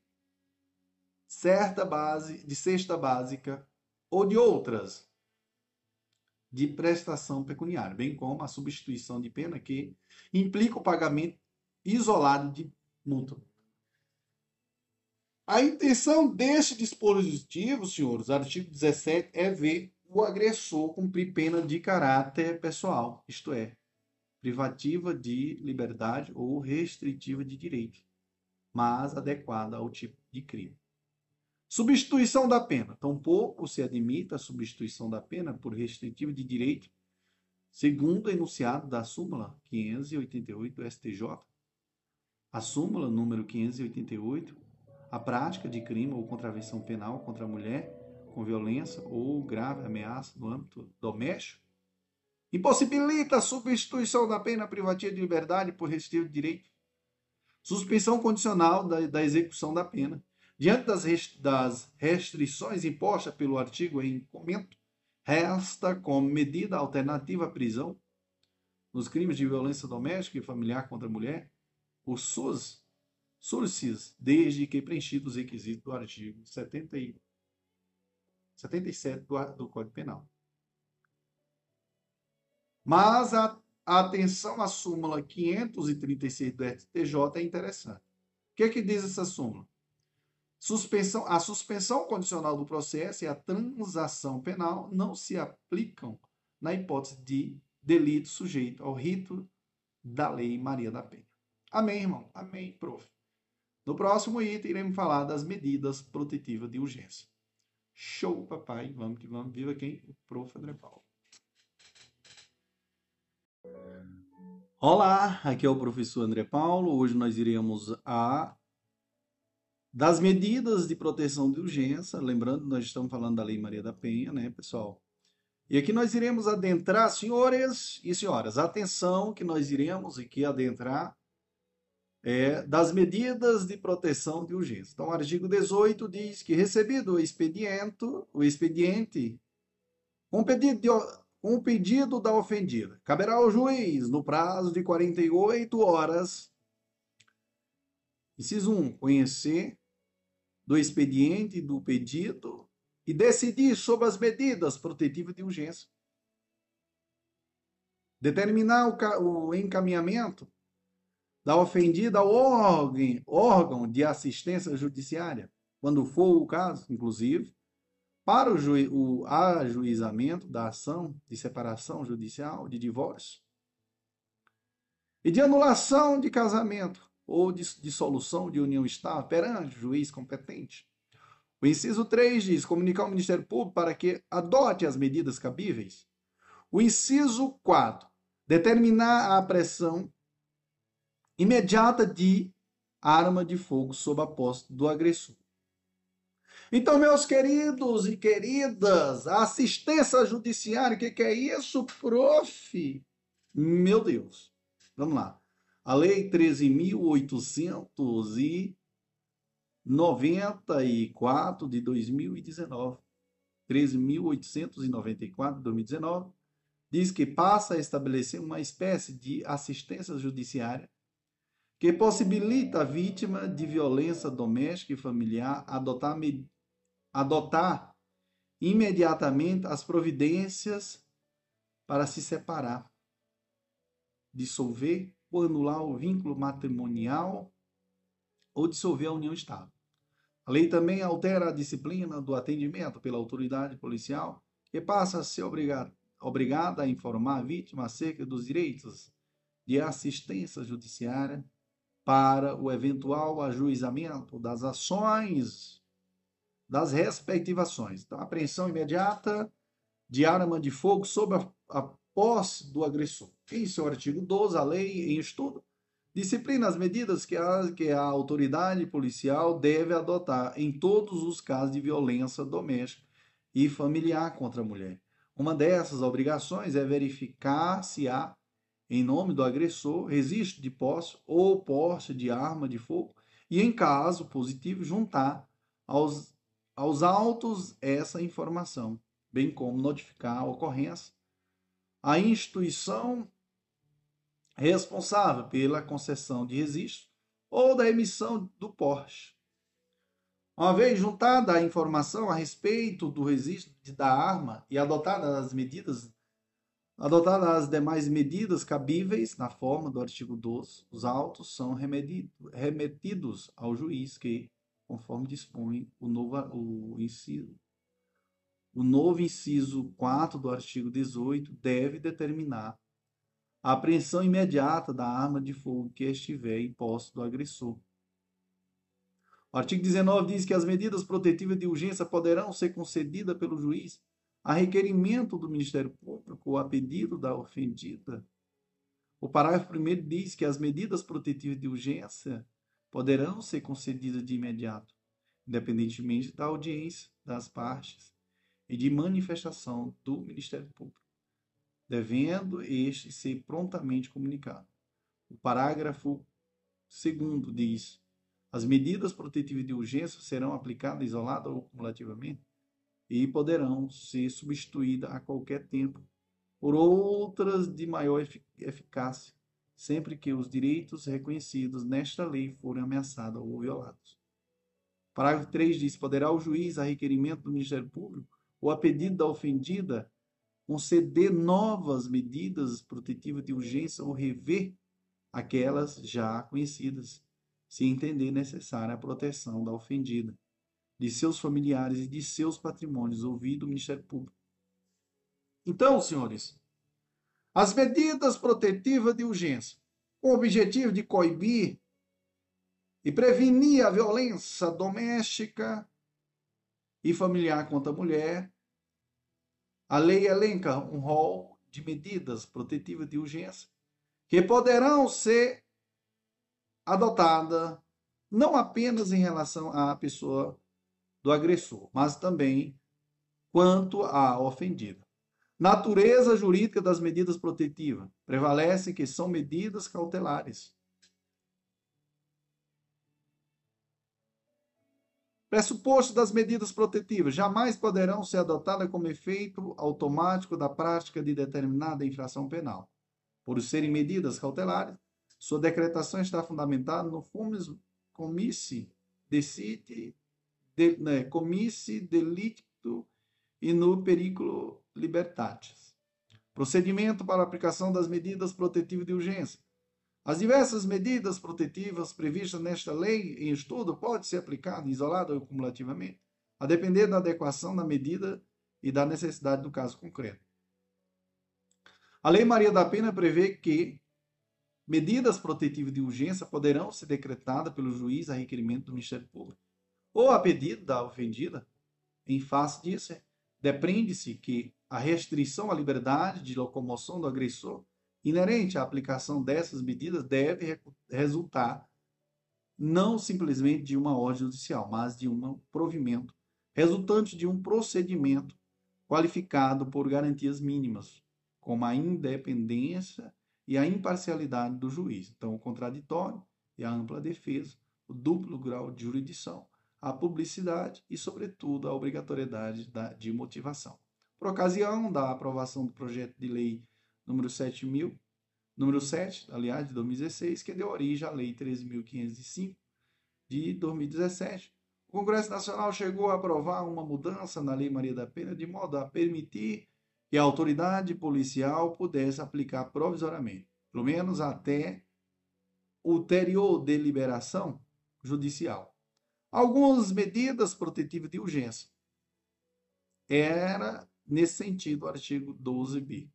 certa base, de cesta básica ou de outras de prestação pecuniária, bem como a substituição de pena que implica o pagamento isolado de multa. A intenção deste dispositivo, senhores, artigo 17, é ver o agressor cumprir pena de caráter pessoal, isto é, privativa de liberdade ou restritiva de direito, mas adequada ao tipo de crime. Substituição da pena. Tampouco se admite a substituição da pena por restritiva de direito, segundo o enunciado da súmula 588 do STJ. A súmula número 588, a prática de crime ou contravenção penal contra a mulher com violência ou grave ameaça no âmbito doméstico impossibilita a substituição da pena privativa de liberdade por restritivo de direito. Suspensão condicional da, da execução da pena Diante das restrições impostas pelo artigo em comento, resta como medida alternativa à prisão nos crimes de violência doméstica e familiar contra a mulher o SUS, sursis, desde que preenchidos os requisitos do artigo 70 e 77 do, do Código Penal. Mas a, a atenção à súmula 536 do STJ é interessante. O que, é que diz essa súmula? Suspensão, a suspensão condicional do processo e a transação penal não se aplicam na hipótese de delito sujeito ao rito da Lei Maria da Penha. Amém, irmão? Amém, prof. No próximo item, iremos falar das medidas protetivas de urgência. Show, papai. Vamos que vamos. Viva quem? O prof. André Paulo. Olá, aqui é o professor André Paulo. Hoje nós iremos a das medidas de proteção de urgência, lembrando, nós estamos falando da Lei Maria da Penha, né, pessoal? E aqui nós iremos adentrar, senhores e senhoras, atenção que nós iremos aqui adentrar é, das medidas de proteção de urgência. Então, o artigo 18 diz que recebido o expediente, o expediente com pedido, de, com pedido da ofendida, caberá ao juiz, no prazo de 48 horas, inciso 1, conhecer do expediente do pedido e decidir sobre as medidas protetivas de urgência. Determinar o, o encaminhamento da ofendida ao órgão, órgão de assistência judiciária, quando for o caso, inclusive, para o, ju, o ajuizamento da ação de separação judicial, de divórcio, e de anulação de casamento, ou de dissolução de união estável perante o juiz competente. O inciso 3 diz comunicar ao Ministério Público para que adote as medidas cabíveis. O inciso 4 determinar a apreensão imediata de arma de fogo sob a posse do agressor. Então, meus queridos e queridas, assistência judiciária, o que, que é isso, prof? Meu Deus. Vamos lá. A Lei 13.894 de 2019, 13.894 de 2019, diz que passa a estabelecer uma espécie de assistência judiciária que possibilita a vítima de violência doméstica e familiar adotar, adotar imediatamente as providências para se separar, dissolver ou anular o vínculo matrimonial ou dissolver a união estável. A lei também altera a disciplina do atendimento pela autoridade policial, que passa a ser obrigada, obrigada a informar a vítima acerca dos direitos de assistência judiciária para o eventual ajuizamento das ações das respectivações. Então, apreensão imediata de arma de fogo sob a, a posse do agressor. Em seu artigo 12, a lei em estudo disciplina as medidas que a, que a autoridade policial deve adotar em todos os casos de violência doméstica e familiar contra a mulher. Uma dessas obrigações é verificar se há, em nome do agressor, registro de posse ou posse de arma de fogo e, em caso positivo, juntar aos, aos autos essa informação, bem como notificar a ocorrência a instituição responsável pela concessão de registro ou da emissão do Porsche. Uma vez juntada a informação a respeito do registro da arma e adotadas as medidas, adotadas as demais medidas cabíveis na forma do artigo 12, os autos são remetidos ao juiz que, conforme dispõe o novo o inciso o novo inciso 4 do artigo 18 deve determinar a apreensão imediata da arma de fogo que estiver em posse do agressor. O artigo 19 diz que as medidas protetivas de urgência poderão ser concedidas pelo juiz a requerimento do Ministério Público ou a pedido da ofendida. O parágrafo 1 diz que as medidas protetivas de urgência poderão ser concedidas de imediato, independentemente da audiência das partes e de manifestação do Ministério Público, devendo este ser prontamente comunicado. O parágrafo 2 diz: as medidas protetivas de urgência serão aplicadas isoladas ou cumulativamente e poderão ser substituídas a qualquer tempo por outras de maior eficácia, sempre que os direitos reconhecidos nesta lei forem ameaçados ou violados. Parágrafo 3 diz: poderá o juiz, a requerimento do Ministério Público ou a pedido da ofendida, conceder novas medidas protetivas de urgência ou rever aquelas já conhecidas, se entender necessária a proteção da ofendida de seus familiares e de seus patrimônios, ouvido o Ministério Público. Então, senhores, as medidas protetivas de urgência, com o objetivo de coibir e prevenir a violência doméstica e familiar contra a mulher, a lei elenca um rol de medidas protetivas de urgência que poderão ser adotadas não apenas em relação à pessoa do agressor, mas também quanto à ofendida. Natureza jurídica das medidas protetivas. Prevalece que são medidas cautelares. Pressuposto das medidas protetivas jamais poderão ser adotadas como efeito automático da prática de determinada infração penal. Por serem medidas cautelares, sua decretação está fundamentada no fumus comice decide de, né, delicto e no periculo libertatis. Procedimento para aplicação das medidas protetivas de urgência. As diversas medidas protetivas previstas nesta lei em estudo podem ser aplicadas isolada ou cumulativamente, a depender da adequação da medida e da necessidade do caso concreto. A Lei Maria da Pena prevê que medidas protetivas de urgência poderão ser decretadas pelo juiz a requerimento do Ministério Público ou a pedido da ofendida. Em face disso, depreende-se que a restrição à liberdade de locomoção do agressor inerente à aplicação dessas medidas deve resultar não simplesmente de uma ordem judicial, mas de um provimento resultante de um procedimento qualificado por garantias mínimas, como a independência e a imparcialidade do juiz. Então, o contraditório e a ampla defesa, o duplo grau de jurisdição, a publicidade e, sobretudo, a obrigatoriedade de motivação. Por ocasião da aprovação do projeto de lei número 7.000, número 7, aliás, de 2016, que deu origem à lei 13.505 de 2017, o Congresso Nacional chegou a aprovar uma mudança na Lei Maria da Pena de modo a permitir que a autoridade policial pudesse aplicar provisoriamente, pelo menos até ulterior deliberação judicial, algumas medidas protetivas de urgência. Era, nesse sentido, o artigo 12b.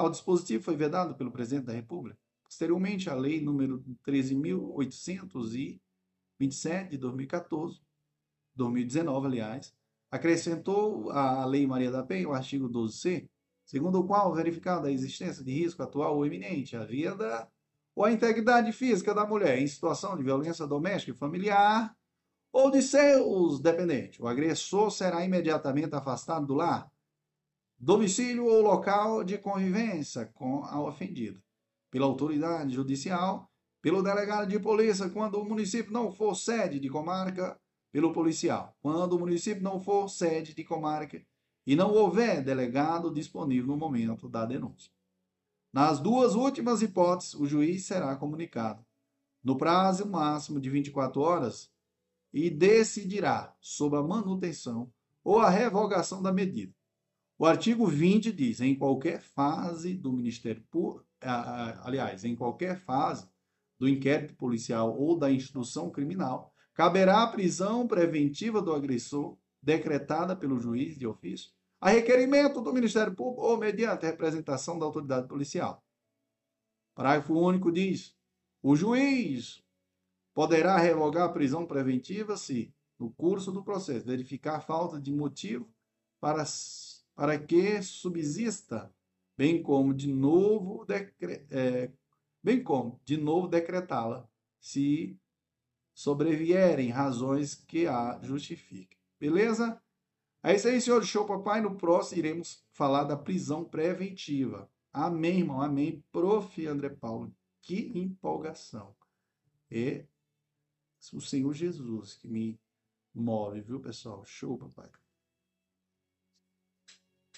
Tal dispositivo foi vedado pelo presidente da República. Posteriormente, a lei número 13.827 de 2014, 2019, aliás, acrescentou à Lei Maria da Penha o artigo 12c, segundo o qual, verificada a existência de risco atual ou iminente à vida ou à integridade física da mulher em situação de violência doméstica e familiar, ou de seus dependentes. O agressor será imediatamente afastado do lar, domicílio ou local de convivência com a ofendida, pela autoridade judicial, pelo delegado de polícia, quando o município não for sede de comarca, pelo policial, quando o município não for sede de comarca e não houver delegado disponível no momento da denúncia. Nas duas últimas hipóteses, o juiz será comunicado no prazo máximo de 24 horas e decidirá sobre a manutenção ou a revogação da medida. O artigo 20 diz: em qualquer fase do Ministério Público, aliás, em qualquer fase do inquérito policial ou da instrução criminal, caberá a prisão preventiva do agressor decretada pelo juiz de ofício a requerimento do Ministério Público ou mediante representação da autoridade policial. Parágrafo único diz: o juiz poderá revogar a prisão preventiva se, no curso do processo, verificar falta de motivo para, para que subsista, bem como de novo decre, é, bem como de novo decretá-la, se sobrevierem razões que a justifiquem. Beleza? É isso aí, senhor. Show, papai. No próximo iremos falar da prisão preventiva. Amém, irmão. Amém. Prof. André Paulo. Que empolgação. É o Senhor Jesus que me move, viu, pessoal? Show, papai.